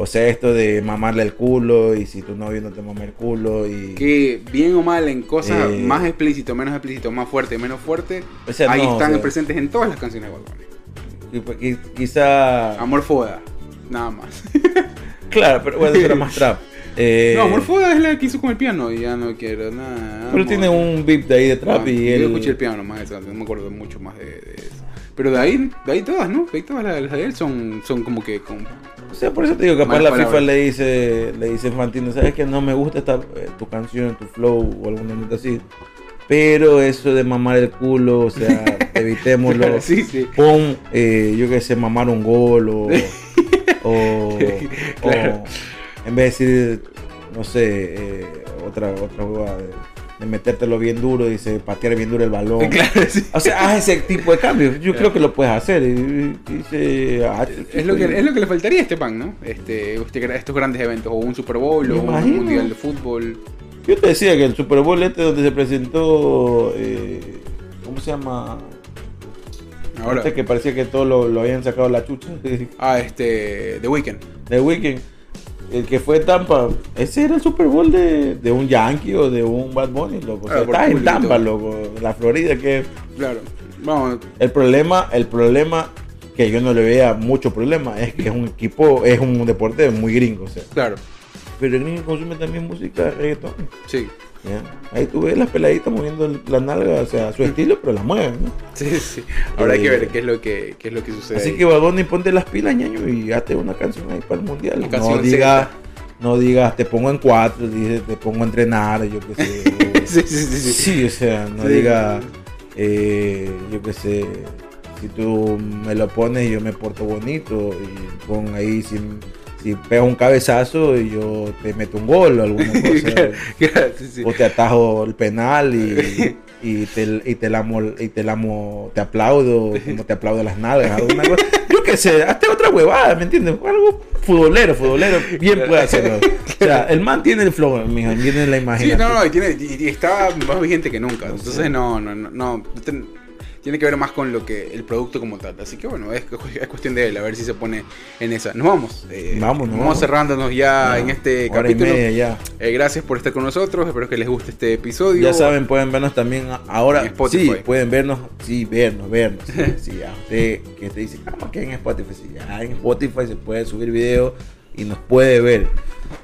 O sea, esto de mamarle el culo y si tu novio no te mama el culo y... Que bien o mal en cosas Eh. más explícito, menos explícito, más fuerte, menos fuerte, O sea, ahí no, están o sea- presentes en todas las canciones de Bad Bunny. pues, qui- quizá... Amor Foda, nada más. Claro, pero bueno, eso era más trap. Eh, no, Amor Foda es la que hizo con el piano y ya no quiero nada. Pero amor. tiene un beat de ahí de trap Ah, y yo él... escuché el piano más no me acuerdo mucho más de, de eso. Pero de ahí, de ahí todas, ¿no? De ahí todas las, las de él son, son como que con... O sea, por eso te digo, capaz Malas la FIFA le dice, le dice a Infantino, sabes que no me gusta esta, eh, tu canción, tu flow o alguna nota así. Pero eso de mamar el culo, o sea, evitémoslo. sí, sí. Pon, eh, yo qué sé, mamar un gol o, o, Claro. o en vez de decir, no sé, eh, otra, otra de, de metértelo bien duro, dice patear bien duro el balón. Claro, sí. O sea, haz ese tipo de cambios. Yo creo que lo puedes hacer. Y, y ah, Es lo, que, es lo que le faltaría a este pan, ¿no? Este, este- estos grandes eventos, o un Super Bowl, o un. Mundial de Fútbol. Yo te decía que el Super Bowl este donde se presentó, eh, ¿cómo se llama? Ahora, Este que parecía que todos lo, lo habían sacado la chucha ah, este, The Weeknd. de Weekend. El que fue Tampa, ese era el Super Bowl de, de un Yankee o de un Bad Bunny, loco. O sea, Ah, por está en. Tampa, loco, la Florida, que Claro. Vamos, el problema, el problema que yo no le veía mucho problema es que es un equipo, es un deporte muy gringo, o sea. claro. Pero el gringo consume también música reggaetón. Sí. ¿Ya? Ahí tú ves las peladitas moviendo la nalga, o sea, a su estilo, pero la mueven, ¿no? Sí, sí. Ahora hay que Eh, ver qué es lo que, qué es lo que sucede. Así ahí. que Badoni, ponte las pilas, ñaño, y hazte una canción ahí para el mundial. Una No digas, no digas, te pongo en cuatro, te pongo a entrenar, yo qué sé. sí, sí, sí, sí. Sí, o sea, no Sí. diga, eh, yo qué sé, si tú me lo pones yo me porto bonito y pon ahí si, si pegas un cabezazo y yo te meto un gol o alguna cosa. Claro, sí, sí. o te atajo el penal y, y te, y te lamo, y te lamo, te aplaudo, como te aplaudo las nalgas, alguna cosa. Yo qué sé, hazte otra huevada, ¿me entiendes? Algo futbolero, futbolero, bien puede hacerlo. O sea, el man tiene el flow, mijo, tiene la Sí, imaginación. no, no, y, tiene, y, y está más vigente que nunca. Entonces, no, no, no, no. ten- tiene que ver más con lo que el producto como tal. Así que bueno, es, es cuestión de él, a ver si se pone en esa. Nos vamos. eh, Vamos, nos vamos vamos. cerrándonos ya Ya, en este capítulo. media ya. Eh, gracias por estar con nosotros. Espero que les guste este episodio. Ya saben, pueden vernos también ahora. En Spotify. Sí, pueden vernos, sí, vernos, vernos. Sí, sí, a usted que te dice, ah, que en Spotify, sí, ya en Spotify se puede subir video y nos puede ver.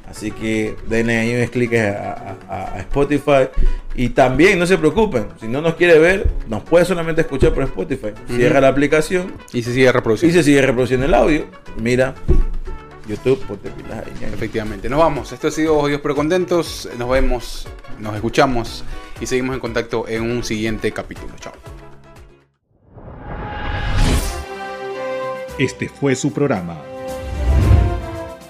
Así que denle ahí un clic a, a- a Spotify. Y también no se preocupen, si no nos quiere ver, nos puede solamente escuchar por Spotify. Cierra la aplicación Y se sigue y reproduciendo. se sigue reproduciendo el audio. Mira, YouTube, ponte pilas ahí. ya. Efectivamente. Nos vamos. Esto ha sido Odios pero contentos. Nos vemos, nos escuchamos y seguimos en contacto en un siguiente capítulo. Chao. Este fue su programa.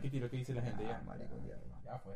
Qué tiro que dice la gente ya. Ya fue.